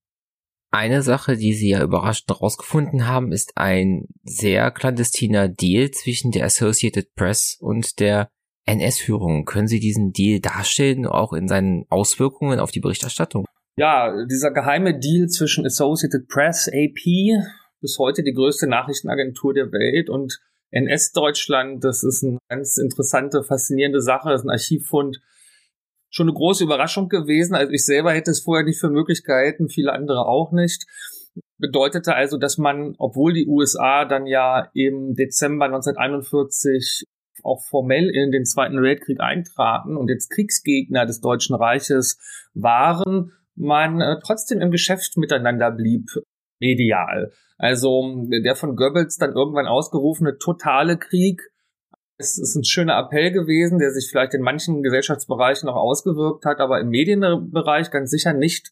Eine Sache, die sie ja überraschend herausgefunden haben, ist ein sehr clandestiner Deal zwischen der Associated Press und der NS-Führung. Können Sie diesen Deal darstellen, auch in seinen Auswirkungen auf die Berichterstattung? Ja, dieser geheime Deal zwischen Associated Press, AP, bis heute die größte Nachrichtenagentur der Welt und NS-Deutschland, das ist eine ganz interessante, faszinierende Sache, das ist ein Archivfund. Schon eine große Überraschung gewesen. Also ich selber hätte es vorher nicht für möglich gehalten, viele andere auch nicht. Bedeutete also, dass man, obwohl die USA dann ja im Dezember 1941 auch formell in den Zweiten Weltkrieg eintraten und jetzt Kriegsgegner des Deutschen Reiches waren, man äh, trotzdem im Geschäft miteinander blieb, medial. Also der von Goebbels dann irgendwann ausgerufene totale Krieg, es ist ein schöner Appell gewesen, der sich vielleicht in manchen Gesellschaftsbereichen auch ausgewirkt hat, aber im Medienbereich ganz sicher nicht,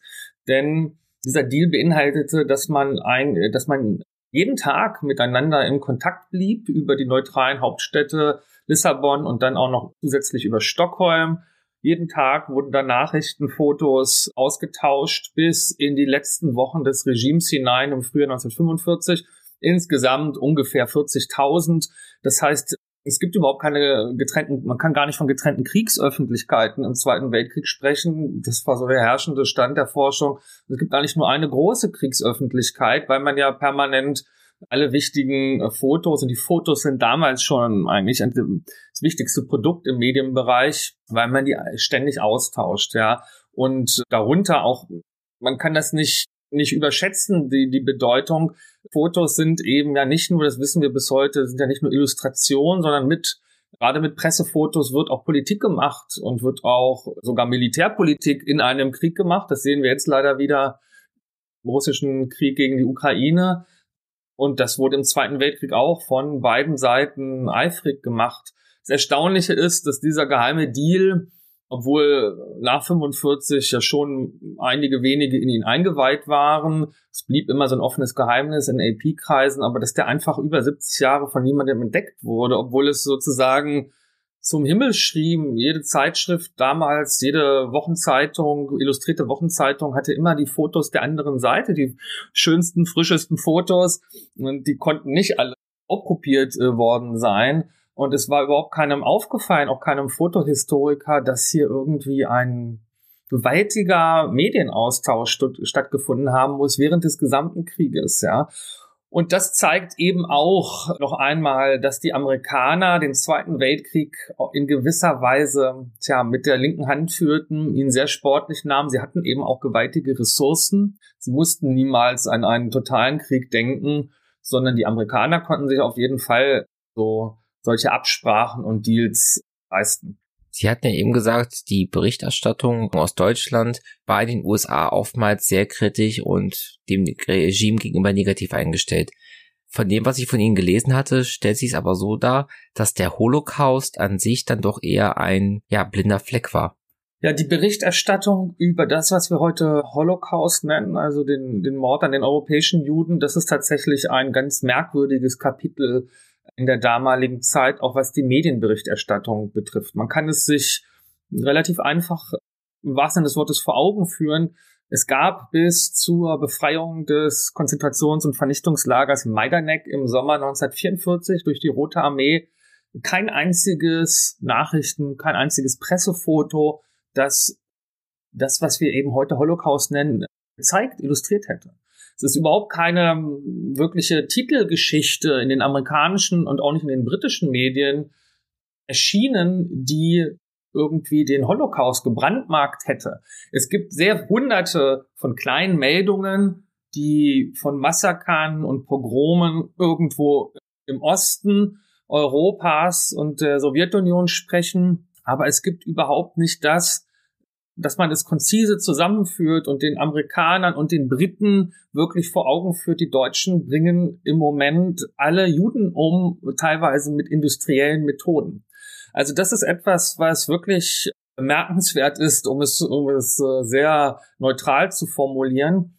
denn dieser Deal beinhaltete, dass man ein, dass man jeden Tag miteinander in Kontakt blieb über die neutralen Hauptstädte Lissabon und dann auch noch zusätzlich über Stockholm. Jeden Tag wurden da Nachrichtenfotos ausgetauscht bis in die letzten Wochen des Regimes hinein im Frühjahr 1945. Insgesamt ungefähr 40.000. Das heißt, es gibt überhaupt keine getrennten, man kann gar nicht von getrennten Kriegsöffentlichkeiten im Zweiten Weltkrieg sprechen. Das war so der herrschende Stand der Forschung. Es gibt eigentlich nur eine große Kriegsöffentlichkeit, weil man ja permanent alle wichtigen äh, Fotos und die Fotos sind damals schon eigentlich das wichtigste Produkt im Medienbereich, weil man die ständig austauscht, ja. Und darunter auch, man kann das nicht nicht überschätzen, die, die Bedeutung. Fotos sind eben ja nicht nur, das wissen wir bis heute, sind ja nicht nur Illustrationen, sondern mit, gerade mit Pressefotos wird auch Politik gemacht und wird auch sogar Militärpolitik in einem Krieg gemacht. Das sehen wir jetzt leider wieder im russischen Krieg gegen die Ukraine. Und das wurde im Zweiten Weltkrieg auch von beiden Seiten eifrig gemacht. Das Erstaunliche ist, dass dieser geheime Deal, obwohl nach 45 ja schon einige wenige in ihn eingeweiht waren, es blieb immer so ein offenes Geheimnis in AP-Kreisen, aber dass der einfach über 70 Jahre von niemandem entdeckt wurde, obwohl es sozusagen zum Himmel schrieben. Jede Zeitschrift damals, jede Wochenzeitung, illustrierte Wochenzeitung hatte immer die Fotos der anderen Seite, die schönsten, frischesten Fotos. Und die konnten nicht alle abkopiert äh, worden sein. Und es war überhaupt keinem aufgefallen, auch keinem Fotohistoriker, dass hier irgendwie ein gewaltiger Medienaustausch stattgefunden haben muss während des gesamten Krieges, ja. Und das zeigt eben auch noch einmal, dass die Amerikaner den Zweiten Weltkrieg in gewisser Weise tja, mit der linken Hand führten, ihn sehr sportlich nahmen. Sie hatten eben auch gewaltige Ressourcen. Sie mussten niemals an einen totalen Krieg denken, sondern die Amerikaner konnten sich auf jeden Fall so solche Absprachen und Deals leisten. Sie hatten ja eben gesagt, die Berichterstattung aus Deutschland war in den USA oftmals sehr kritisch und dem Regime gegenüber negativ eingestellt. Von dem, was ich von Ihnen gelesen hatte, stellt sich es aber so dar, dass der Holocaust an sich dann doch eher ein ja, blinder Fleck war. Ja, die Berichterstattung über das, was wir heute Holocaust nennen, also den, den Mord an den europäischen Juden, das ist tatsächlich ein ganz merkwürdiges Kapitel in der damaligen Zeit, auch was die Medienberichterstattung betrifft. Man kann es sich relativ einfach im wahrsten Sinne des Wortes vor Augen führen. Es gab bis zur Befreiung des Konzentrations- und Vernichtungslagers Majdanek im Sommer 1944 durch die Rote Armee kein einziges Nachrichten, kein einziges Pressefoto, das das, was wir eben heute Holocaust nennen, gezeigt, illustriert hätte. Es ist überhaupt keine wirkliche Titelgeschichte in den amerikanischen und auch nicht in den britischen Medien erschienen, die irgendwie den Holocaust gebrandmarkt hätte. Es gibt sehr hunderte von kleinen Meldungen, die von Massakern und Pogromen irgendwo im Osten Europas und der Sowjetunion sprechen. Aber es gibt überhaupt nicht das, dass man das konzise zusammenführt und den Amerikanern und den Briten wirklich vor Augen führt, die Deutschen bringen im Moment alle Juden um, teilweise mit industriellen Methoden. Also das ist etwas, was wirklich bemerkenswert ist, um es, um es äh, sehr neutral zu formulieren.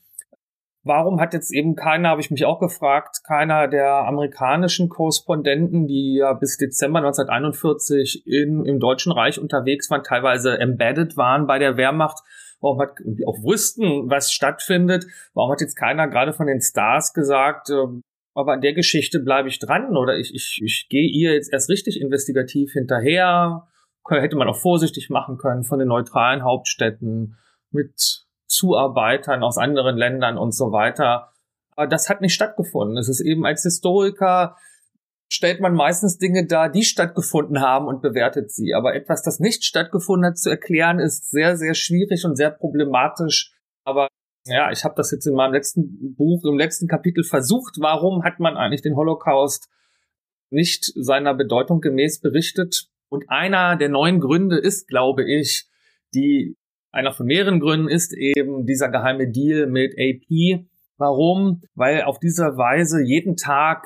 Warum hat jetzt eben keiner, habe ich mich auch gefragt, keiner der amerikanischen Korrespondenten, die ja bis Dezember 1941 in, im Deutschen Reich unterwegs waren, teilweise embedded waren bei der Wehrmacht, warum hat, und die auch wussten, was stattfindet, warum hat jetzt keiner gerade von den Stars gesagt, äh, aber an der Geschichte bleibe ich dran oder ich, ich, ich gehe ihr jetzt erst richtig investigativ hinterher, hätte man auch vorsichtig machen können von den neutralen Hauptstädten mit Zuarbeitern aus anderen Ländern und so weiter. Aber das hat nicht stattgefunden. Es ist eben als Historiker stellt man meistens Dinge dar, die stattgefunden haben und bewertet sie. Aber etwas, das nicht stattgefunden hat, zu erklären, ist sehr, sehr schwierig und sehr problematisch. Aber ja, ich habe das jetzt in meinem letzten Buch, im letzten Kapitel versucht. Warum hat man eigentlich den Holocaust nicht seiner Bedeutung gemäß berichtet? Und einer der neuen Gründe ist, glaube ich, die einer von mehreren Gründen ist eben dieser geheime Deal mit AP. Warum? Weil auf dieser Weise jeden Tag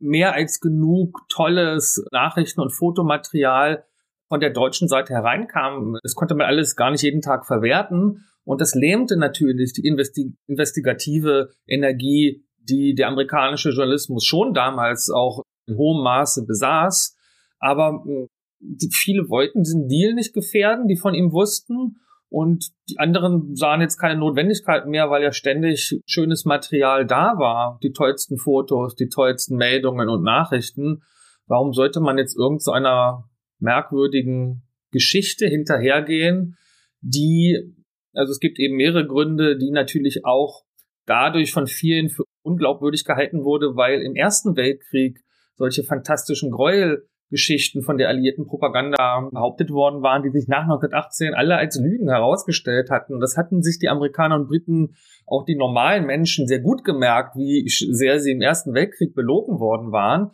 mehr als genug tolles Nachrichten- und Fotomaterial von der deutschen Seite hereinkam. Das konnte man alles gar nicht jeden Tag verwerten. Und das lähmte natürlich die investi investigative Energie, die der amerikanische Journalismus schon damals auch in hohem Maße besaß. Aber hm, die, viele wollten diesen Deal nicht gefährden, die von ihm wussten. Und die anderen sahen jetzt keine Notwendigkeit mehr, weil ja ständig schönes Material da war. Die tollsten Fotos, die tollsten Meldungen und Nachrichten. Warum sollte man jetzt irgend so einer merkwürdigen Geschichte hinterhergehen, die, also es gibt eben mehrere Gründe, die natürlich auch dadurch von vielen für unglaubwürdig gehalten wurde, weil im Ersten Weltkrieg solche fantastischen Gräuel Geschichten von der alliierten Propaganda behauptet worden waren, die sich nach 1918 alle als Lügen herausgestellt hatten. Das hatten sich die Amerikaner und Briten, auch die normalen Menschen, sehr gut gemerkt, wie sehr sie im Ersten Weltkrieg belogen worden waren.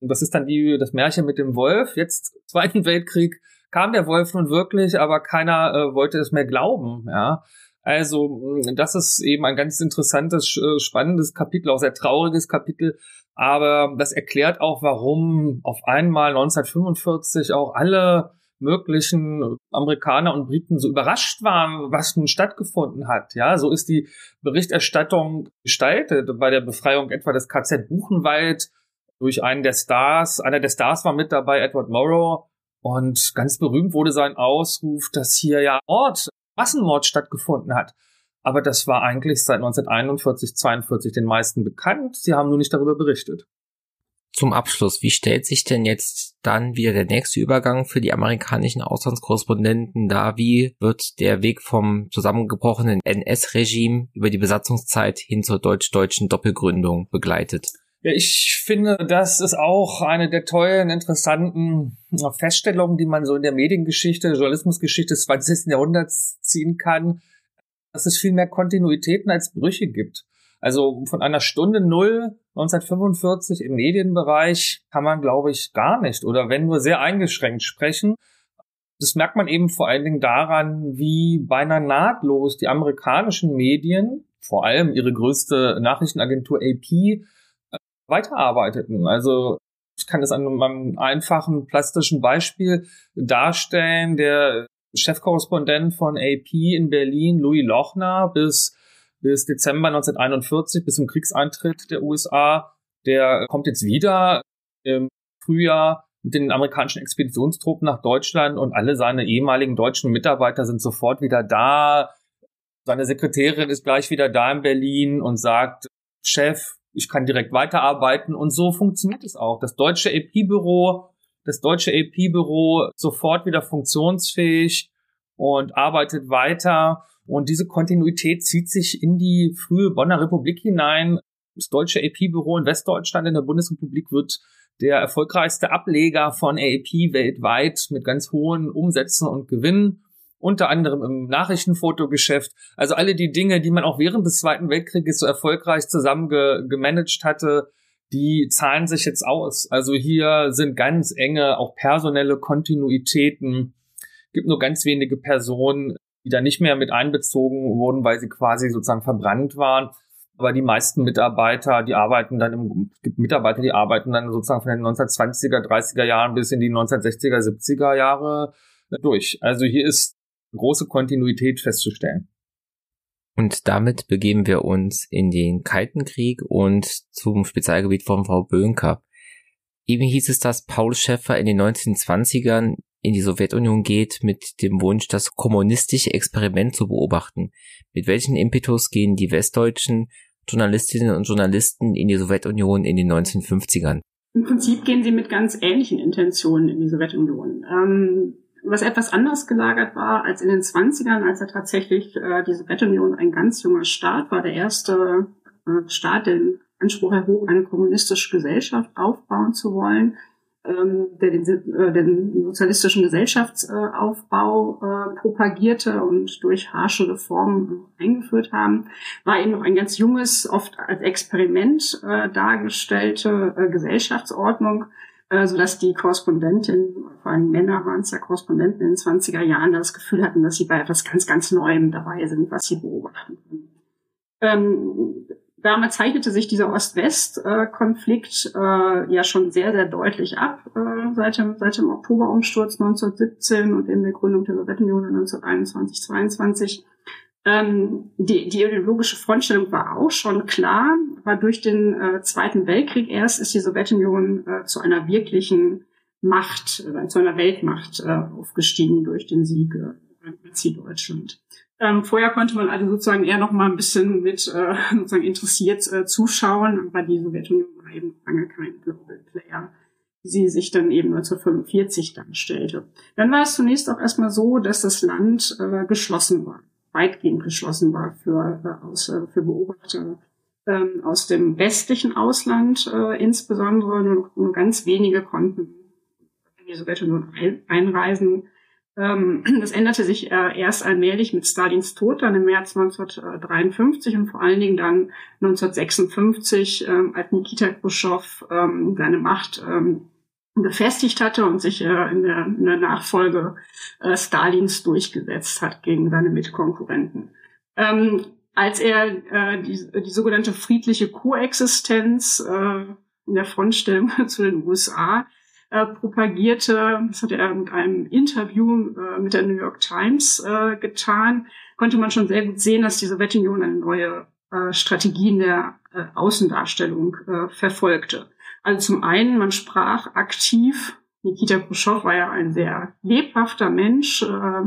Das ist dann wie das Märchen mit dem Wolf. Jetzt, Zweiten Weltkrieg, kam der Wolf nun wirklich, aber keiner äh, wollte es mehr glauben, ja. Also, das ist eben ein ganz interessantes, äh, spannendes Kapitel, auch sehr trauriges Kapitel, aber das erklärt auch, warum auf einmal 1945 auch alle möglichen Amerikaner und Briten so überrascht waren, was nun stattgefunden hat. Ja, so ist die Berichterstattung gestaltet bei der Befreiung etwa des KZ Buchenwald durch einen der Stars. Einer der Stars war mit dabei, Edward Morrow. Und ganz berühmt wurde sein Ausruf, dass hier ja Ort Massenmord stattgefunden hat. Aber das war eigentlich seit 1941, 42 den meisten bekannt. Sie haben nur nicht darüber berichtet. Zum Abschluss, wie stellt sich denn jetzt dann wieder der nächste Übergang für die amerikanischen Auslandskorrespondenten dar? Wie wird der Weg vom zusammengebrochenen NS-Regime über die Besatzungszeit hin zur deutsch-deutschen Doppelgründung begleitet? Ja, ich finde, das ist auch eine der tollen, interessanten Feststellungen, die man so in der Mediengeschichte, Journalismusgeschichte des 20. Jahrhunderts ziehen kann, dass es viel mehr Kontinuitäten als Brüche gibt. Also von einer Stunde Null 1945 im Medienbereich kann man, glaube ich, gar nicht oder wenn nur sehr eingeschränkt sprechen. Das merkt man eben vor allen Dingen daran, wie beinahe nahtlos die amerikanischen Medien, vor allem ihre größte Nachrichtenagentur AP, äh, weiterarbeiteten. Also ich kann das an einem einfachen plastischen Beispiel darstellen. Der Chefkorrespondent von AP in Berlin, Louis Lochner, bis bis Dezember 1941, bis zum Kriegseintritt der USA. Der kommt jetzt wieder im Frühjahr mit den amerikanischen Expeditionstruppen nach Deutschland und alle seine ehemaligen deutschen Mitarbeiter sind sofort wieder da. Seine Sekretärin ist gleich wieder da in Berlin und sagt, Chef, ich kann direkt weiterarbeiten und so funktioniert es auch. Das deutsche AP-Büro, das deutsche AP-Büro sofort wieder funktionsfähig und arbeitet weiter. Und diese Kontinuität zieht sich in die frühe Bonner Republik hinein. Das deutsche AP-Büro in Westdeutschland in der Bundesrepublik wird der erfolgreichste Ableger von AP weltweit mit ganz hohen Umsätzen und Gewinnen, unter anderem im Nachrichtenfotogeschäft. Also alle die Dinge, die man auch während des Zweiten Weltkrieges so erfolgreich zusammen ge gemanagt hatte, die zahlen sich jetzt aus. Also hier sind ganz enge, auch personelle Kontinuitäten. Gibt nur ganz wenige Personen, die da nicht mehr mit einbezogen wurden, weil sie quasi sozusagen verbrannt waren. Aber die meisten Mitarbeiter, die arbeiten dann im, gibt Mitarbeiter, die arbeiten dann sozusagen von den 1920er, 30er Jahren bis in die 1960er, 70er Jahre durch. Also hier ist große Kontinuität festzustellen. Und damit begeben wir uns in den Kalten Krieg und zum Spezialgebiet von Frau Böhnker. Eben hieß es, dass Paul Schäffer in den 1920ern in die Sowjetunion geht mit dem Wunsch, das kommunistische Experiment zu beobachten. Mit welchen Impetus gehen die westdeutschen Journalistinnen und Journalisten in die Sowjetunion in den 1950ern? Im Prinzip gehen sie mit ganz ähnlichen Intentionen in die Sowjetunion. Ähm, was etwas anders gelagert war als in den 20ern, als er tatsächlich äh, die Sowjetunion ein ganz junger Staat war, der erste äh, Staat, den Anspruch erhob, eine kommunistische Gesellschaft aufbauen zu wollen, ähm, der den, äh, den sozialistischen Gesellschaftsaufbau äh, propagierte und durch harsche Reformen eingeführt haben, war eben noch ein ganz junges, oft als Experiment äh, dargestellte äh, Gesellschaftsordnung, äh, so dass die Korrespondentin, vor allem Männer waren es ja Korrespondenten in den 20er Jahren, das Gefühl hatten, dass sie bei etwas ganz, ganz Neuem dabei sind, was sie beobachten können. Ähm, Damals zeichnete sich dieser Ost-West-Konflikt äh, ja schon sehr, sehr deutlich ab äh, seit, dem, seit dem Oktoberumsturz 1917 und in der Gründung der Sowjetunion 1921, 22. Ähm, die, die ideologische Frontstellung war auch schon klar, aber durch den äh, Zweiten Weltkrieg erst ist die Sowjetunion äh, zu einer wirklichen Macht, äh, zu einer Weltmacht äh, aufgestiegen durch den Sieg äh, Nazi-Deutschland. Ähm, vorher konnte man also sozusagen eher noch mal ein bisschen mit äh, sozusagen interessiert äh, zuschauen, aber die Sowjetunion war eben lange kein Global Player, wie sie sich dann eben 1945 darstellte. Dann war es zunächst auch erstmal so, dass das Land äh, geschlossen war, weitgehend geschlossen war für, äh, aus, äh, für Beobachter ähm, aus dem westlichen Ausland äh, insbesondere. Nur, nur ganz wenige konnten die Sowjetunion ein, einreisen ähm, das änderte sich äh, erst allmählich mit Stalins Tod dann im März 1953 und vor allen Dingen dann 1956, ähm, als Nikita Khrushchev ähm, seine Macht befestigt hatte und sich äh, in, der, Nachfolge äh, Stalins durchgesetzt hat gegen seine Mitkonkurrenten. als er die sogenannte friedliche Koexistenz in der Frontstellung zu den USA äh, propagierte, das hat er mit einem Interview äh, mit der New York Times äh, getan, konnte man schon sehr gut sehen, dass die Sowjetunion eine neue äh, Strategie in der äh, Außendarstellung äh, verfolgte. Also zum einen, man sprach aktiv, Nikita Khrushchev war ja ein sehr lebhafter Mensch, äh,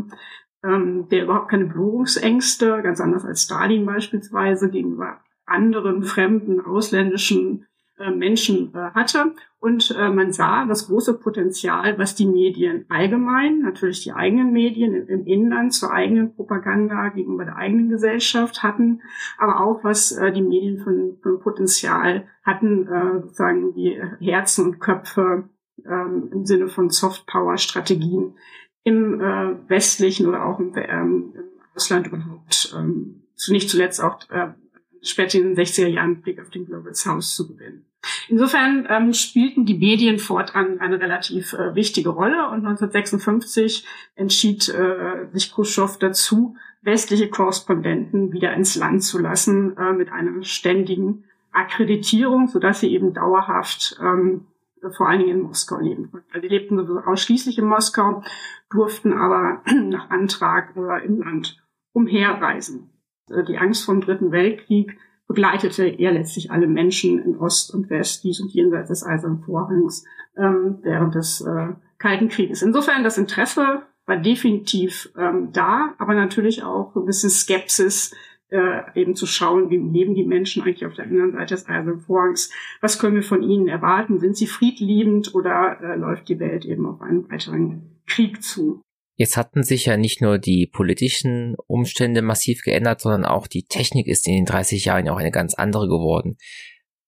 ähm, der überhaupt keine Berührungsängste, ganz anders als Stalin beispielsweise, gegenüber anderen fremden, ausländischen Menschen äh, hatte. Und äh, man sah das große Potenzial, was die Medien allgemein, natürlich die eigenen Medien im, Inland zur eigenen Propaganda gegenüber der eigenen Gesellschaft hatten, aber auch was äh, die Medien von, Potenzial hatten, äh, sozusagen die Herzen und Köpfe ähm, im Sinne von Softpower-Strategien im äh, westlichen oder auch im, ähm, Ausland überhaupt, ähm, nicht zuletzt auch äh, später in den 60er Jahren Blick auf den Global South zu gewinnen. Insofern ähm, spielten die Medien fortan eine relativ äh, wichtige Rolle und 1956 entschied äh, sich Khrushchev dazu, westliche Korrespondenten wieder ins Land zu lassen äh, mit einer ständigen Akkreditierung, sodass sie eben dauerhaft ähm, vor allen Dingen in Moskau leben konnten. Also die lebten ausschließlich in Moskau, durften aber nach Antrag äh, im Land umherreisen. Äh, die Angst vor dem Dritten Weltkrieg begleitete er letztlich alle Menschen in Ost und West, dies und jenseits des Eisernen Vorhangs ähm, während des äh, Kalten Krieges. Insofern das Interesse war definitiv ähm, da, aber natürlich auch ein bisschen Skepsis, äh, eben zu schauen, wie leben die Menschen eigentlich auf der anderen Seite des Eisernen Vorhangs, was können wir von ihnen erwarten, sind sie friedliebend oder äh, läuft die Welt eben auf einen weiteren Krieg zu. Jetzt hatten sich ja nicht nur die politischen Umstände massiv geändert, sondern auch die Technik ist in den 30 Jahren ja auch eine ganz andere geworden.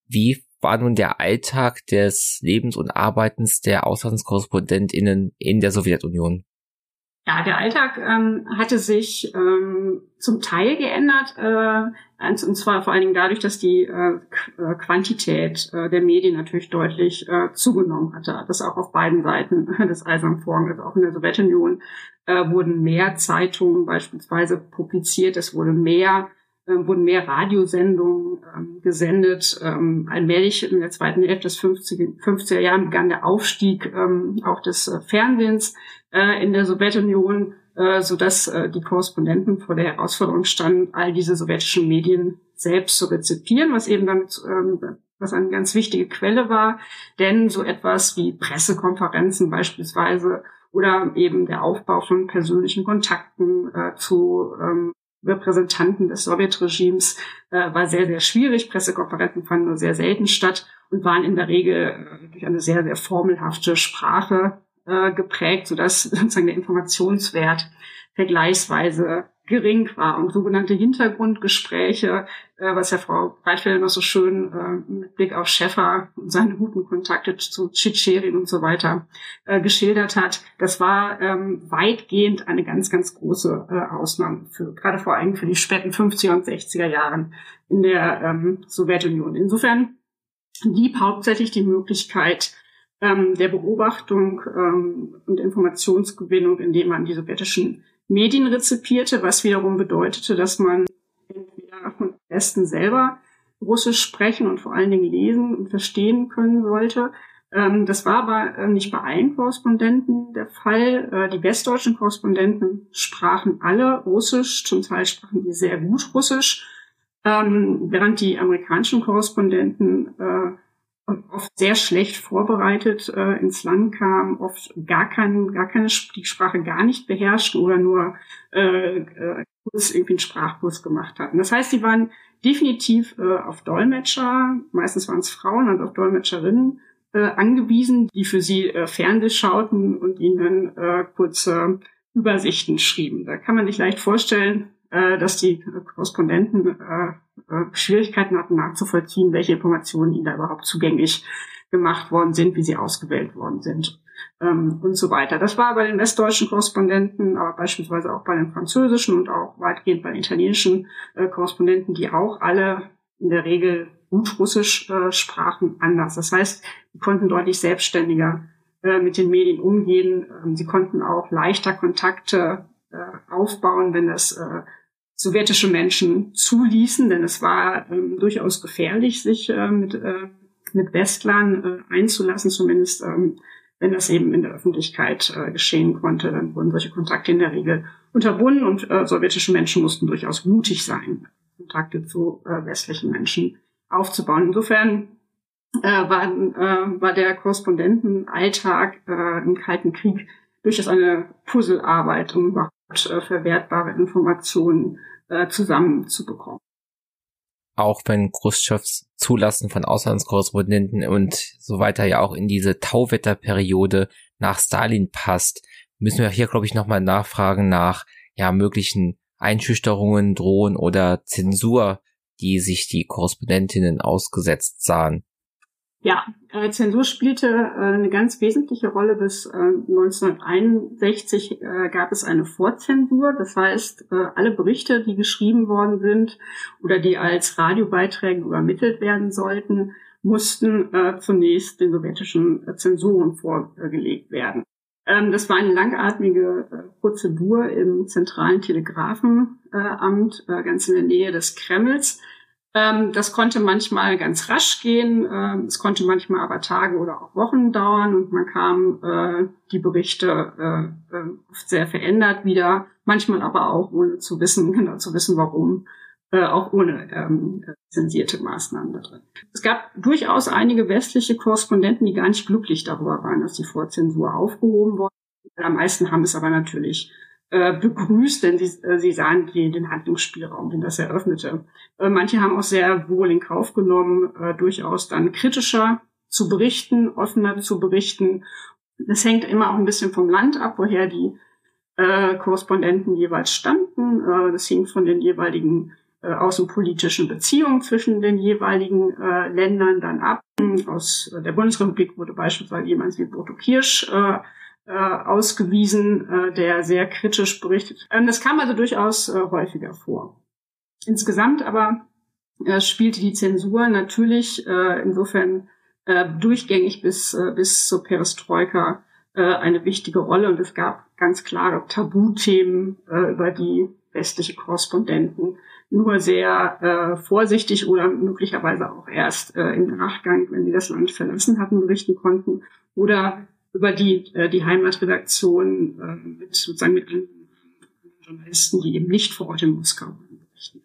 Wie war nun der Alltag des Lebens und Arbeitens der Auslandskorrespondentinnen in der Sowjetunion? Ja, der Alltag ähm, hatte sich ähm, zum Teil geändert, äh, und zwar vor allen Dingen dadurch, dass die äh, äh, Quantität äh, der Medien natürlich deutlich äh, zugenommen hatte. Das auch auf beiden Seiten des Eisernen Vorhangs, also auch in der Sowjetunion äh, wurden mehr Zeitungen beispielsweise publiziert, es wurde mehr wurden mehr Radiosendungen ähm, gesendet. Ähm, allmählich in der zweiten Hälfte des 50er, 50er Jahren begann der Aufstieg ähm, auch des äh, Fernsehens äh, in der Sowjetunion, äh, sodass äh, die Korrespondenten vor der Herausforderung standen, all diese sowjetischen Medien selbst zu rezipieren, was eben damit ähm, was eine ganz wichtige Quelle war, denn so etwas wie Pressekonferenzen beispielsweise oder eben der Aufbau von persönlichen Kontakten äh, zu ähm, Repräsentanten des Sowjetregimes äh, war sehr, sehr schwierig. Pressekonferenzen fanden nur sehr selten statt und waren in der Regel äh, durch eine sehr, sehr formelhafte Sprache äh, geprägt, sodass sozusagen der Informationswert vergleichsweise gering war. Und sogenannte Hintergrundgespräche, äh, was ja Frau Breitfelder noch so schön äh, mit Blick auf Schäffer und seine guten Kontakte zu Tschitscherin und so weiter äh, geschildert hat, das war ähm, weitgehend eine ganz, ganz große äh, Ausnahme für, gerade vor allem für die späten 50er und 60er Jahren in der ähm, Sowjetunion. Insofern blieb hauptsächlich die Möglichkeit, ähm, der Beobachtung ähm, und Informationsgewinnung, indem man die sowjetischen Medien rezipierte, was wiederum bedeutete, dass man entweder von Westen selber Russisch sprechen und vor allen Dingen lesen und verstehen können sollte. Ähm, das war aber äh, nicht bei allen Korrespondenten der Fall. Äh, die westdeutschen Korrespondenten sprachen alle Russisch, zum Teil sprachen die sehr gut Russisch, ähm, während die amerikanischen Korrespondenten äh, oft sehr schlecht vorbereitet äh, ins Land kam, oft gar kein, gar keine die Sprache gar nicht beherrschten oder nur äh, äh, irgendwie einen Sprachkurs gemacht hatten. Das heißt, sie waren definitiv äh, auf Dolmetscher, meistens waren es Frauen, also auf Dolmetscherinnen äh, angewiesen, die für sie äh, Fernseh schauten und ihnen äh, kurze Übersichten schrieben. Da kann man sich leicht vorstellen, äh, dass die Korrespondenten äh, Schwierigkeiten hatten nachzuvollziehen, welche Informationen ihnen da überhaupt zugänglich gemacht worden sind, wie sie ausgewählt worden sind ähm, und so weiter. Das war bei den westdeutschen Korrespondenten, aber beispielsweise auch bei den französischen und auch weitgehend bei den italienischen äh, Korrespondenten, die auch alle in der Regel gut Russisch äh, sprachen, anders. Das heißt, sie konnten deutlich selbstständiger äh, mit den Medien umgehen. Ähm, sie konnten auch leichter Kontakte äh, aufbauen, wenn das äh, sowjetische Menschen zuließen, denn es war ähm, durchaus gefährlich, sich äh, mit, äh, mit Westlern äh, einzulassen, zumindest ähm, wenn das eben in der Öffentlichkeit äh, geschehen konnte, dann wurden solche Kontakte in der Regel unterbunden und äh, sowjetische Menschen mussten durchaus mutig sein, Kontakte zu äh, westlichen Menschen aufzubauen. Insofern äh, war, äh, war der Korrespondentenalltag äh, im Kalten Krieg durchaus eine Puzzlearbeit, um überhaupt verwertbare Informationen äh, zusammenzubekommen. auch wenn Khrushchevs Zulassen von Auslandskorrespondenten und so weiter ja auch in diese Tauwetterperiode nach Stalin passt, müssen wir hier, glaube ich, nochmal nachfragen nach ja möglichen Einschüchterungen, Drohen oder Zensur, die sich die Korrespondentinnen ausgesetzt sahen. Ja, äh, Zensur spielte äh, eine ganz wesentliche Rolle. Bis äh, 1961 äh, gab es eine Vorzensur. Das heißt, äh, alle Berichte, die geschrieben worden sind oder die als Radiobeiträge übermittelt werden sollten, mussten äh, zunächst den sowjetischen Zensuren vorgelegt werden. Ähm, das war eine langatmige Prozedur im zentralen Telegrafenamt, ganz in der Nähe des Kremls. Ähm, das konnte manchmal ganz rasch gehen, ähm, es konnte manchmal aber Tage oder auch Wochen dauern und man kam äh, die Berichte äh, äh, oft sehr verändert wieder, manchmal aber auch ohne zu wissen, genau zu wissen, warum, äh, auch ohne ähm, zensierte Maßnahmen da drin. Es gab durchaus einige westliche Korrespondenten, die gar nicht glücklich darüber waren, dass die Vorzensur aufgehoben wurde. Die meisten haben es aber natürlich äh, begrüßt, denn sie, äh, sie sahen die, den Handlungsspielraum, den das eröffnete. Äh, manche haben auch sehr wohl in Kauf genommen, äh, durchaus dann kritischer zu berichten, offener zu berichten. Das hängt immer auch ein bisschen vom Land ab, woher die äh, Korrespondenten jeweils standen. Äh, das hing von den jeweiligen äh, außenpolitischen Beziehungen zwischen den jeweiligen äh, Ländern dann ab. Aus der Bundesrepublik wurde beispielsweise jemand wie Boto Kirsch äh, ausgewiesen, äh, der sehr kritisch berichtet. Ähm, das kam also durchaus äh, häufiger vor. Insgesamt aber äh, spielte die Zensur natürlich äh, insofern äh, durchgängig bis, äh, bis zur Perestroika äh, eine wichtige Rolle und es gab ganz klare Tabuthemen, äh, über die westliche Korrespondenten nur sehr äh, vorsichtig oder möglicherweise auch erst äh, im Nachgang, wenn sie das Land verlassen hatten, berichten konnten oder über die, äh, die Heimatredaktion äh, mit sozusagen mit Journalisten, die eben nicht vor Ort in Moskau berichten.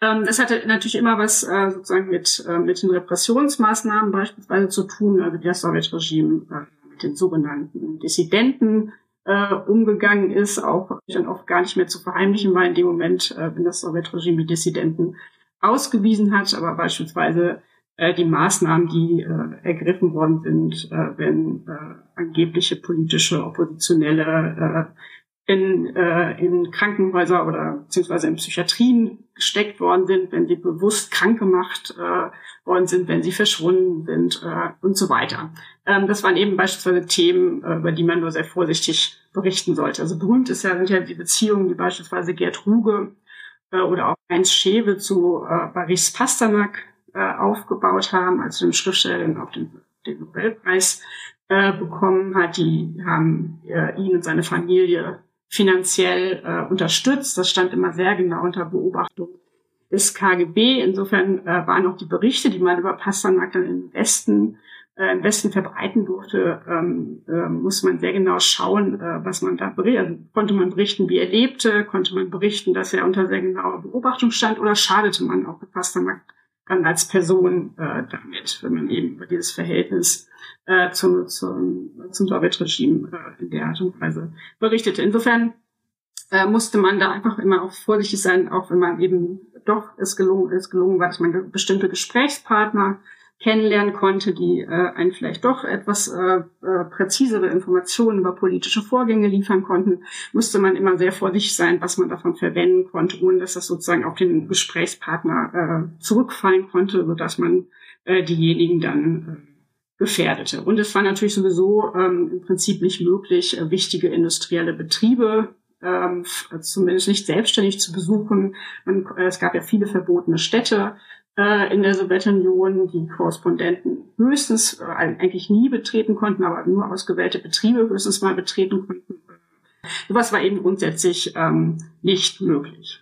Ähm, das hatte natürlich immer was äh, sozusagen mit, äh, mit den Repressionsmaßnahmen beispielsweise zu tun, also das Sowjetregime äh, mit den sogenannten Dissidenten äh, umgegangen ist, auch dann oft gar nicht mehr zu verheimlichen war in dem Moment, äh, wenn das Sowjetregime die Dissidenten ausgewiesen hat, aber beispielsweise äh, die Maßnahmen, die äh, ergriffen worden sind, äh, wenn äh, angebliche politische Oppositionelle äh, in, äh, in Krankenhäuser oder beziehungsweise in Psychiatrien gesteckt worden sind, wenn sie bewusst krank gemacht äh, worden sind, wenn sie verschwunden sind äh, und so weiter. Ähm, das waren eben beispielsweise Themen, äh, über die man nur sehr vorsichtig berichten sollte. Also berühmt ist ja, sind ja die Beziehungen, die beispielsweise Gerd Ruge äh, oder auch Heinz Schewe zu äh, Boris Pasternak äh, aufgebaut haben, also dem Schriftsteller, der auch den, den Nobelpreis äh, bekommen hat. Die haben äh, ihn und seine Familie finanziell äh, unterstützt. Das stand immer sehr genau unter Beobachtung des KGB. Insofern äh, waren auch die Berichte, die man über Pasternak dann im Westen äh, im Westen verbreiten durfte, ähm, äh, muss man sehr genau schauen, äh, was man da berichtet. Also, konnte man berichten, wie er lebte, konnte man berichten, dass er unter sehr genauer Beobachtung stand oder schadete man auch Pasternak dann als Person äh, damit, wenn man eben über dieses Verhältnis äh, zum, zum, zum Sowjetregime äh, in der Art und Weise berichtete. Insofern äh, musste man da einfach immer auch vorsichtig sein, auch wenn man eben doch es gelungen, es gelungen war, dass man bestimmte Gesprächspartner kennenlernen konnte, die äh, einen vielleicht doch etwas äh, äh, präzisere Informationen über politische Vorgänge liefern konnten, musste man immer sehr vorsichtig sein, was man davon verwenden konnte, ohne dass das sozusagen auf den Gesprächspartner äh, zurückfallen konnte, sodass man äh, diejenigen dann äh, gefährdete. Und es war natürlich sowieso ähm, im Prinzip nicht möglich, äh, wichtige industrielle Betriebe ähm, zumindest nicht selbstständig zu besuchen. Man, äh, es gab ja viele verbotene Städte äh, in der Sowjetunion, die Korrespondenten höchstens äh, eigentlich nie betreten konnten, aber nur ausgewählte Betriebe höchstens mal betreten konnten. Sowas war eben grundsätzlich ähm, nicht möglich.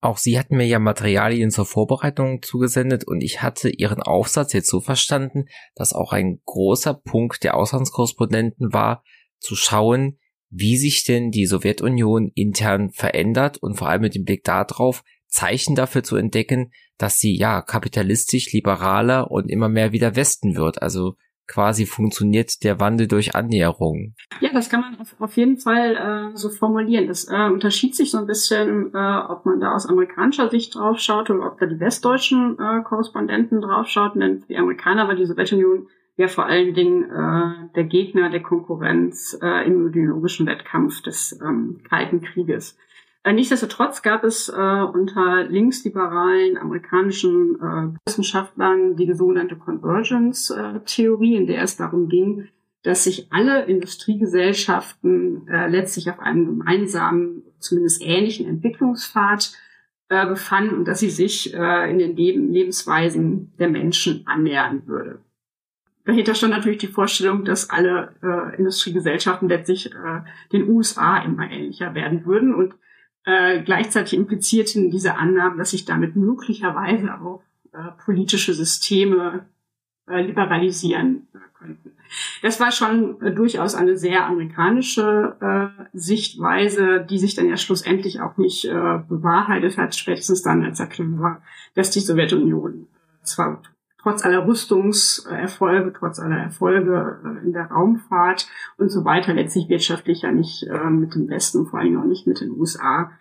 Auch Sie hatten mir ja Materialien zur Vorbereitung zugesendet und ich hatte Ihren Aufsatz jetzt so verstanden, dass auch ein großer Punkt der Auslandskorrespondenten war, zu schauen, wie sich denn die Sowjetunion intern verändert und vor allem mit dem Blick darauf, Zeichen dafür zu entdecken, dass sie ja kapitalistisch, liberaler und immer mehr wieder Westen wird. Also quasi funktioniert der Wandel durch Annäherung? Ja, das kann man auf, auf jeden Fall äh, so formulieren. Das äh, unterschied sich so ein bisschen, äh, ob man da aus amerikanischer Sicht draufschaut oder ob da die westdeutschen äh, Korrespondenten draufschauten. Denn für die Amerikaner war die Sowjetunion ja vor allen Dingen äh, der Gegner der Konkurrenz äh, im ideologischen Wettkampf des ähm, Kalten Krieges. Äh, nichtsdestotrotz gab es äh, unter linksliberalen amerikanischen äh, Wissenschaftlern die sogenannte Convergence-Theorie, in der es darum ging, dass sich alle Industriegesellschaften äh, letztlich auf einem gemeinsamen, zumindest ähnlichen Entwicklungspfad äh, befanden und dass sie sich äh, in den Leben, Lebensweisen der Menschen annähern würde. Dahinter stand natürlich die Vorstellung, dass alle äh, Industriegesellschaften letztlich äh, den USA immer ähnlicher werden würden und äh, gleichzeitig implizierten diese Annahmen, dass sich damit möglicherweise auch äh, politische Systeme äh, liberalisieren äh, könnten. Das war schon äh, durchaus eine sehr amerikanische äh, Sichtweise, die sich dann ja schlussendlich auch nicht äh, bewahrheitet hat, spätestens dann, als erklärt war, dass die Sowjetunion zwar trotz aller Rüstungserfolge, trotz aller Erfolge äh, in der Raumfahrt und so weiter letztlich wirtschaftlich ja nicht äh, mit dem Westen, vor allem auch nicht mit den USA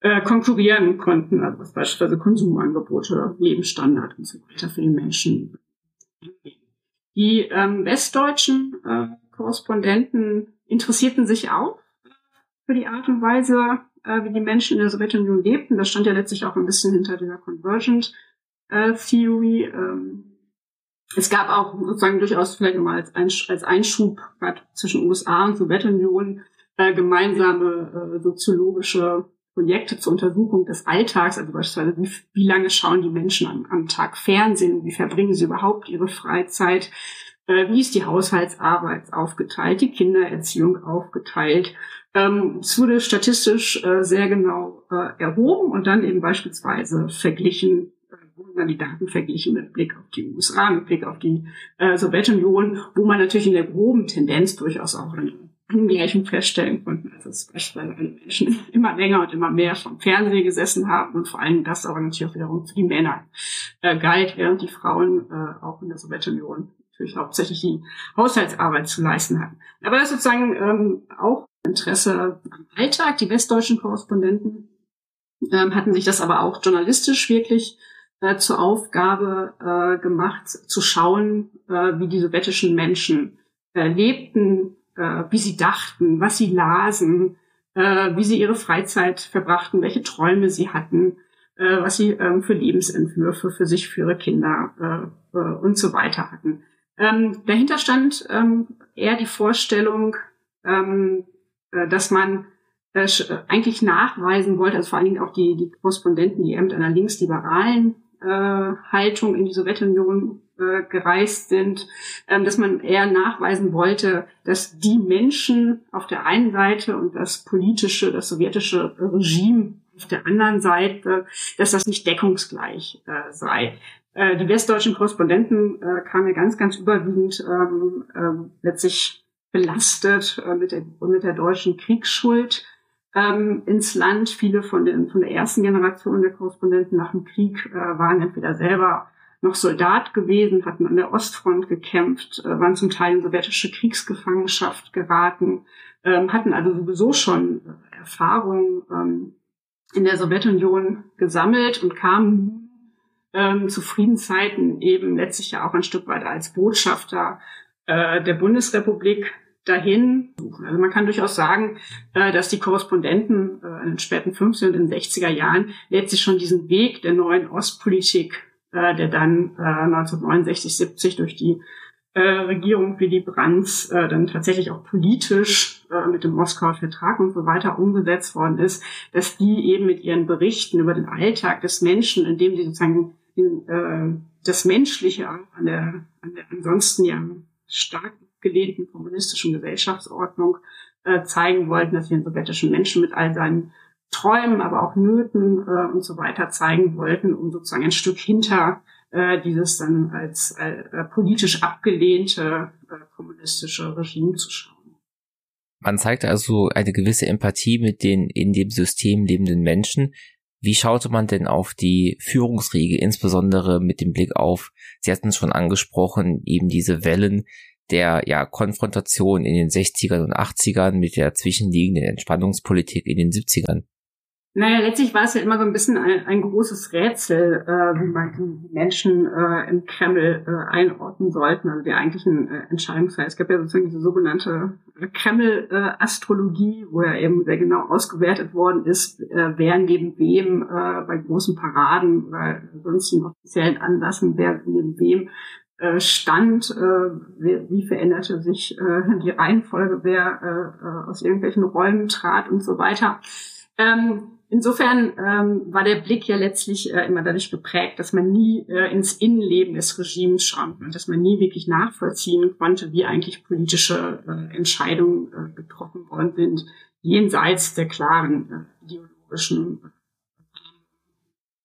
äh, konkurrieren konnten, also was beispielsweise Konsumangebote, Lebensstandard und so weiter für die Menschen Die ähm, westdeutschen Korrespondenten interessierten sich auch für die Art und Weise, wie die Menschen in der Sowjetunion lebten. Das stand ja letztlich auch ein bisschen hinter dieser Convergent äh, Theory. Ähm, es gab auch sozusagen durchaus vielleicht nochmal als, Einsch als Einschub gerade zwischen USA und Sowjetunion äh, gemeinsame äh, soziologische Projekte zur Untersuchung des Alltags, also beispielsweise wie, wie lange schauen die Menschen am, am Tag Fernsehen, wie verbringen sie überhaupt ihre Freizeit, äh, wie ist die Haushaltsarbeit aufgeteilt, die Kindererziehung aufgeteilt. Ähm, es wurde statistisch äh, sehr genau äh, erhoben und dann eben beispielsweise verglichen wurden dann die Daten verglichen mit Blick auf die USA, mit Blick auf die äh, Sowjetunion, wo man natürlich in der groben Tendenz durchaus auch eine Angleichung feststellen konnte, also dass beispielsweise alle Menschen immer länger und immer mehr vom Fernseher gesessen haben und vor allem das aber natürlich auch wiederum für die Männer äh, galt, während die Frauen äh, auch in der Sowjetunion natürlich hauptsächlich die Haushaltsarbeit zu leisten hatten. Aber das ist sozusagen ähm, auch Interesse am Alltag. Die westdeutschen Korrespondenten ähm, hatten sich das aber auch journalistisch wirklich äh, zur Aufgabe äh, gemacht, zu schauen, äh, wie die sowjetischen Menschen äh, lebten, äh, wie sie dachten, was sie lasen, äh, wie sie ihre Freizeit verbrachten, welche Träume sie hatten, äh, was sie ähm, für Lebensentwürfe für sich, für ihre Kinder äh, äh, und so weiter hatten. Ähm, dahinter stand ähm, eher die Vorstellung, ähm, äh, dass man äh, eigentlich nachweisen wollte, also vor allen Dingen auch die, die Korrespondenten, die eher einer linksliberalen Haltung in die Sowjetunion äh, gereist sind, ähm, dass man eher nachweisen wollte, dass die Menschen auf der einen Seite und das politische, das sowjetische Regime auf der anderen Seite, dass das nicht deckungsgleich äh, sei. Äh, die westdeutschen Korrespondenten äh, kamen ja ganz, ganz überwiegend ähm, äh, letztlich belastet äh, mit, der, mit der deutschen Kriegsschuld ähm, ins Land. Viele von, den, von der ersten Generation der Korrespondenten nach dem Krieg äh, waren entweder selber noch Soldat gewesen, hatten an der Ostfront gekämpft, äh, waren zum Teil in sowjetische Kriegsgefangenschaft geraten, ähm, hatten also sowieso schon äh, Erfahrungen ähm, in der Sowjetunion gesammelt und kamen ähm, zu Friedenszeiten eben letztlich ja auch ein Stück weit als Botschafter äh, der Bundesrepublik dahin suchen. Also man kann durchaus sagen, äh, dass die Korrespondenten äh, in den späten 50er und in den 60er Jahren letztlich schon diesen Weg der neuen Ostpolitik, äh, der dann 1969, 70 durch die Regierung Willy Brandt dann tatsächlich auch politisch mit dem Moskauer Vertrag und so weiter umgesetzt worden ist, dass die eben mit ihren Berichten über den Alltag des Menschen, indem sie sozusagen das Menschliche an der, an der ansonsten ja stark gelehnten kommunistischen Gesellschaftsordnung äh, zeigen wollten, dass wir den sowjetischen Menschen mit all seinen Träumen, aber auch Nöten äh, und so weiter zeigen wollten, um sozusagen ein Stück hinter äh, dieses dann als äh, politisch abgelehnte äh, kommunistische Regime zu schauen. Man zeigt also eine gewisse Empathie mit den in dem System lebenden Menschen. Wie schaute man denn auf die Führungsriege, insbesondere mit dem Blick auf, Sie hatten es schon angesprochen, eben diese Wellen der ja Konfrontation in den 60ern und 80ern mit der zwischenliegenden Entspannungspolitik in den 70ern? Naja, letztlich war es ja immer so ein bisschen ein, ein großes Rätsel, äh, wie man die Menschen äh, im Kreml äh, einordnen sollten, also die eigentlichen äh, Entscheidungsfälle. Es gab ja sozusagen diese sogenannte äh, Kreml-Astrologie, wo ja eben sehr genau ausgewertet worden ist, äh, wer neben wem äh, bei großen Paraden oder sonstigen offiziellen Anlassen, wer neben wem stand, äh, wie, veränderte sich äh, die Reihenfolge, wer äh, äh, aus irgendwelchen Räumen trat und so weiter. Ähm, insofern ähm, war der Blick ja letztlich äh, immer dadurch geprägt, dass man nie äh, ins Innenleben des Regimes schauen konnte, dass man nie wirklich nachvollziehen konnte, wie eigentlich politische äh, Entscheidungen äh, getroffen worden sind, jenseits der klaren äh, ideologischen.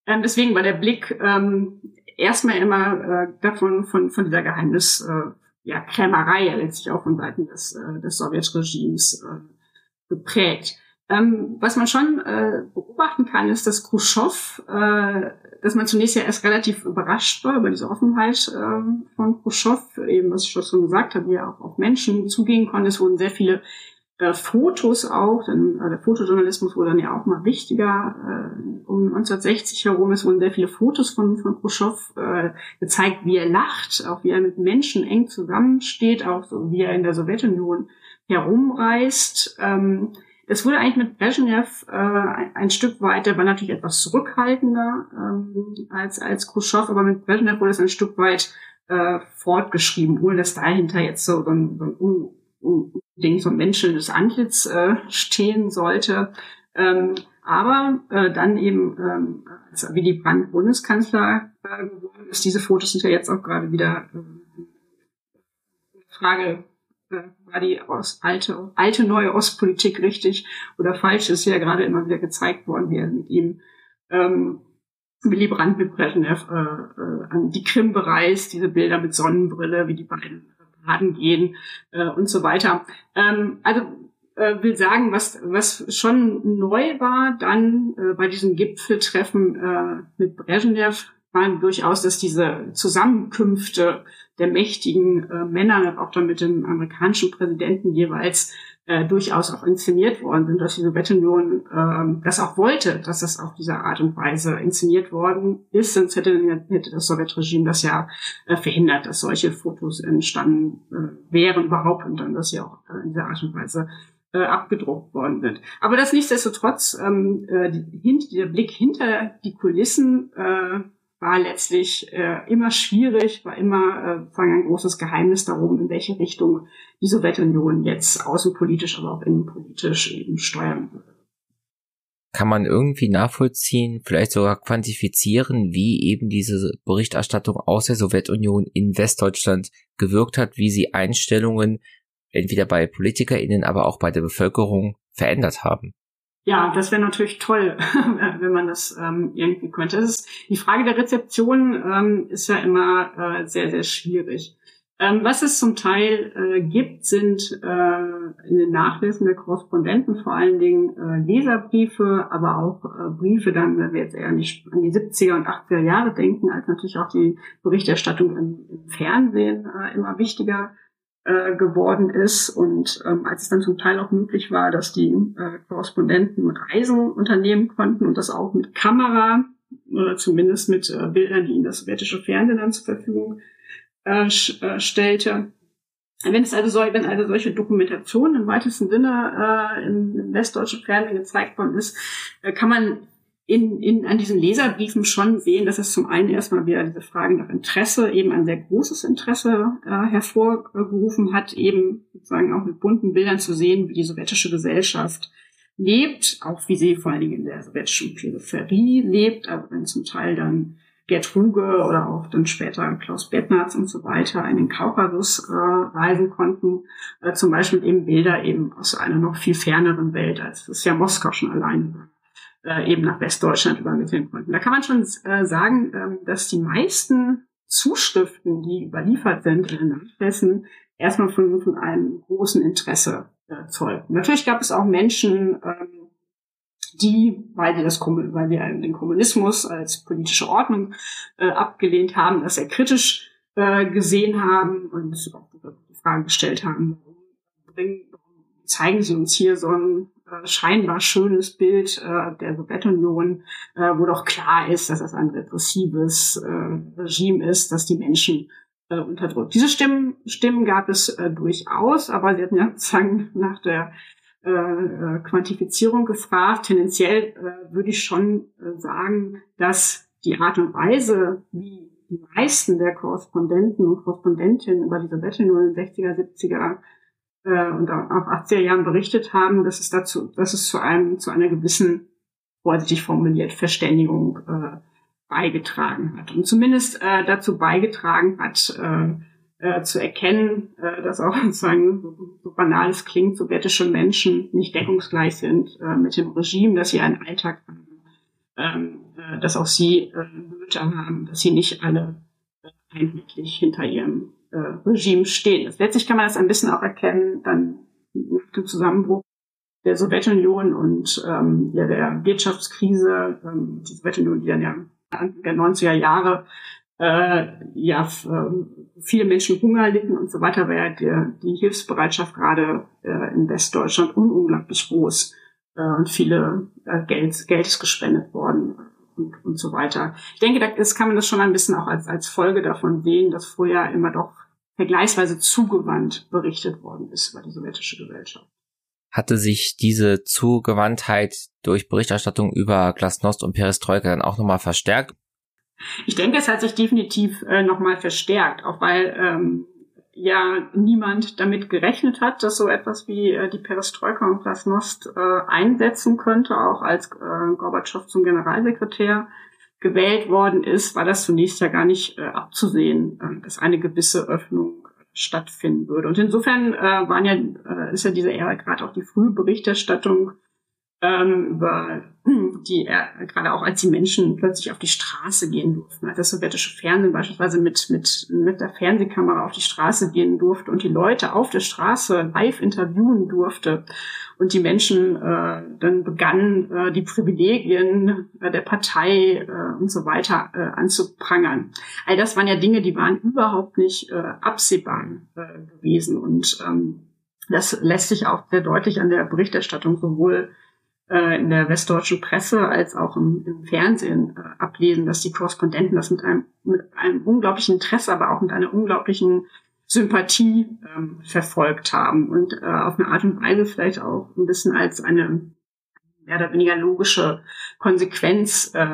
Ähm, deswegen war der Blick erstmal immer äh, davon von, von dieser Geheimnis äh, ja, Krämerei letztlich auch von Seiten des, äh, des Sowjetregimes äh, geprägt. Ähm, was man schon äh, beobachten kann, ist, dass Khrushchev, äh, dass man zunächst ja erst relativ überrascht war über diese Offenheit äh, von Khrushchev, eben was ich schon gesagt habe, wie er auch auf Menschen zugehen konnte. Es wurden sehr viele äh, Fotos auch, denn äh, der Fotojournalismus wurde dann ja auch mal wichtiger äh, um 1960 herum. Es wurden sehr viele Fotos von, von Khrushchev äh, gezeigt, wie er lacht, auch wie er mit Menschen eng zusammensteht, auch so wie er in der Sowjetunion herumreist. Ähm, es wurde eigentlich mit Brezhnev äh, ein, Stück weit, der war natürlich etwas zurückhaltender ähm, als, als Khrushchev, aber mit Brezhnev wurde es ein Stück weit äh, fortgeschrieben, ohne dass dahinter jetzt so, so ein, so ein unbedingt so ein menschendes Antlitz äh, stehen sollte. Ähm, aber äh, dann eben, ähm, als Willy Brandt Bundeskanzler äh, geworden ist, diese Fotos sind ja jetzt auch gerade wieder äh, Frage äh, war die Ost, alte, alte neue Ostpolitik richtig oder falsch, ist ja gerade immer wieder gezeigt worden, wie er mit ihm ähm, Willy Brandt mit Brezhnev äh, äh, an die Krim bereist, diese Bilder mit Sonnenbrille, wie die beiden baden gehen äh, und so weiter. Ähm, also äh, will sagen, was, was schon neu war dann äh, bei diesem Gipfeltreffen äh, mit Brezhnev, waren durchaus, dass diese Zusammenkünfte der mächtigen äh, Männer, auch dann mit dem amerikanischen Präsidenten jeweils, äh, durchaus auch inszeniert worden sind, dass die Sowjetunion äh, das auch wollte, dass das auf diese Art und Weise inszeniert worden ist. Sonst hätte, hätte das Sowjetregime das ja äh, verhindert, dass solche Fotos entstanden äh, wären überhaupt und dann, dass sie auch äh, in dieser Art und Weise äh, abgedruckt worden sind. Aber das nichtsdestotrotz, ähm, äh, die, der Blick hinter die Kulissen äh, war letztlich äh, immer schwierig, war immer äh, ein großes Geheimnis darum, in welche Richtung die Sowjetunion jetzt außenpolitisch, aber auch innenpolitisch eben steuern würde. Kann man irgendwie nachvollziehen, vielleicht sogar quantifizieren, wie eben diese Berichterstattung aus der Sowjetunion in Westdeutschland gewirkt hat, wie sie Einstellungen entweder bei PolitikerInnen, aber auch bei der Bevölkerung verändert haben? Ja, das wäre natürlich toll, wenn man das ähm, irgendwie könnte. Ist, die Frage der Rezeption ähm, ist ja immer äh, sehr, sehr schwierig. Ähm, was es zum Teil äh, gibt, sind äh, in den Nachlesen der Korrespondenten vor allen Dingen äh, Leserbriefe, aber auch äh, Briefe dann, wenn wir jetzt eher an die 70er und 80er Jahre denken, als natürlich auch die Berichterstattung im, im Fernsehen äh, immer wichtiger äh, geworden ist und ähm, als es dann zum Teil auch möglich war, dass die äh, Korrespondenten Reisen unternehmen konnten und das auch mit Kamera oder zumindest mit äh, Bildern, die ihnen das sowjetische Fernsehen dann zur Verfügung äh, äh, stellte. Wenn es also, so, wenn also solche Dokumentation im weitesten Sinne äh, im westdeutschen Fernsehen gezeigt worden ist, äh, kann man in, in, an diesen Leserbriefen schon sehen, dass es zum einen erstmal wieder diese Frage nach Interesse, eben ein sehr großes Interesse äh, hervorgerufen hat, eben sozusagen auch mit bunten Bildern zu sehen, wie die sowjetische Gesellschaft lebt, auch wie sie vor allen Dingen in der sowjetischen Peripherie lebt, aber wenn zum Teil dann Gerd Ruge oder auch dann später Klaus Bettnarz und so weiter in den Kaukasus äh, reisen konnten, äh, zum Beispiel eben Bilder eben aus einer noch viel ferneren Welt, als das ja Moskau schon allein war äh, eben nach Westdeutschland übermitteln konnten. Da kann man schon äh, sagen, ähm, dass die meisten Zuschriften, die überliefert sind in den Nachlässen, erstmal von, von einem großen Interesse äh, zeugen. Natürlich gab es auch Menschen, ähm, die, weil wir, das, weil wir den Kommunismus als politische Ordnung äh, abgelehnt haben, das sehr kritisch gesehen haben und auch die Frage gestellt haben, warum zeigen Sie uns hier so ein scheinbar schönes Bild äh, der Sowjetunion, äh, wo doch klar ist, dass es ein repressives äh, Regime ist, das die Menschen äh, unterdrückt. Diese Stimmen, Stimmen gab es äh, durchaus, aber sie hatten ja sozusagen nach der Quantifizierung gefragt. Tendenziell würde ich schon sagen, dass die Art und Weise, wie die meisten der Korrespondenten und Korrespondentinnen über die Sowjetunion in den 60er, 70er äh, und auch 80er Jahren berichtet haben, dass es dazu, dass es zu einem, zu einer gewissen, vorsichtig formuliert, Verständigung äh, beigetragen hat. Und zumindest äh, dazu beigetragen hat, äh, äh, zu erkennen, äh, dass auch sozusagen so, so banal es klingt, sowjetische Menschen nicht deckungsgleich sind äh, mit dem Regime, dass sie einen Alltag haben, ähm, äh, dass auch sie äh, Nöte haben, dass sie nicht alle äh, einheitlich hinter ihrem äh, Regime stehen. Letztlich kann man das ein bisschen auch erkennen, dann nach dem Zusammenbruch der Sowjetunion und ähm, ja, der Wirtschaftskrise, ähm, die Sowjetunion, die dann ja Anfang der 90er Jahre äh, ja äh, viele Menschen Hunger litten und so weiter, war ja die, die Hilfsbereitschaft gerade äh, in Westdeutschland un unglaublich groß äh, und viele äh, Geld, Geld ist gespendet worden und, und so weiter. Ich denke, da ist, kann man das schon ein bisschen auch als, als Folge davon sehen, dass vorher immer doch vergleichsweise zugewandt berichtet worden ist über die sowjetische Gesellschaft. Hatte sich diese Zugewandtheit durch Berichterstattung über Glasnost und Perestroika dann auch nochmal verstärkt? Ich denke, es hat sich definitiv äh, nochmal verstärkt, auch weil ähm, ja niemand damit gerechnet hat, dass so etwas wie äh, die Perestroika und Glasnost äh, einsetzen könnte, auch als äh, Gorbatschow zum Generalsekretär gewählt worden ist, war das zunächst ja gar nicht äh, abzusehen, äh, dass eine gewisse Öffnung stattfinden würde. Und insofern äh, waren ja, äh, ist ja diese Ära gerade auch die frühe Berichterstattung ähm, über die, äh, gerade auch als die Menschen plötzlich auf die Straße gehen durften, als das sowjetische Fernsehen beispielsweise mit, mit, mit der Fernsehkamera auf die Straße gehen durfte und die Leute auf der Straße live interviewen durfte und die Menschen äh, dann begannen, äh, die Privilegien äh, der Partei äh, und so weiter äh, anzuprangern. All das waren ja Dinge, die waren überhaupt nicht äh, absehbar äh, gewesen und ähm, das lässt sich auch sehr deutlich an der Berichterstattung sowohl äh, in der westdeutschen Presse als auch im, im Fernsehen äh, ablesen, dass die Korrespondenten das mit einem, mit einem unglaublichen Interesse, aber auch mit einer unglaublichen Sympathie ähm, verfolgt haben und äh, auf eine Art und Weise vielleicht auch ein bisschen als eine mehr oder weniger logische Konsequenz äh,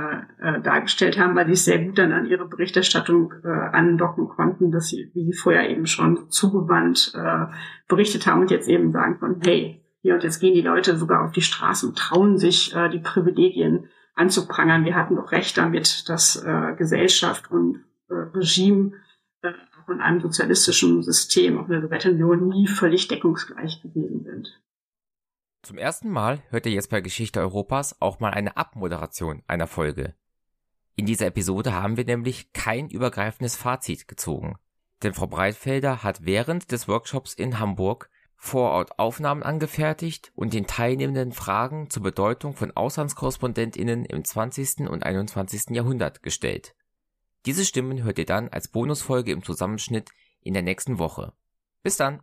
äh, dargestellt haben, weil sie es sehr gut dann an ihre Berichterstattung äh, andocken konnten, dass sie, wie sie vorher eben schon zugewandt äh, berichtet haben und jetzt eben sagen konnten, hey, hier und jetzt gehen die Leute sogar auf die Straße und trauen sich, äh, die Privilegien anzuprangern. Wir hatten doch recht damit, dass äh, Gesellschaft und äh, Regime äh, auch in einem sozialistischen System, auch der Sowjetunion, nie völlig deckungsgleich gewesen sind. Zum ersten Mal hört ihr jetzt bei Geschichte Europas auch mal eine Abmoderation einer Folge. In dieser Episode haben wir nämlich kein übergreifendes Fazit gezogen. Denn Frau Breitfelder hat während des Workshops in Hamburg vor Ort Aufnahmen angefertigt und den Teilnehmenden Fragen zur Bedeutung von AuslandskorrespondentInnen im 20. und 21. Jahrhundert gestellt. Diese Stimmen hört ihr dann als Bonusfolge im Zusammenschnitt in der nächsten Woche. Bis dann!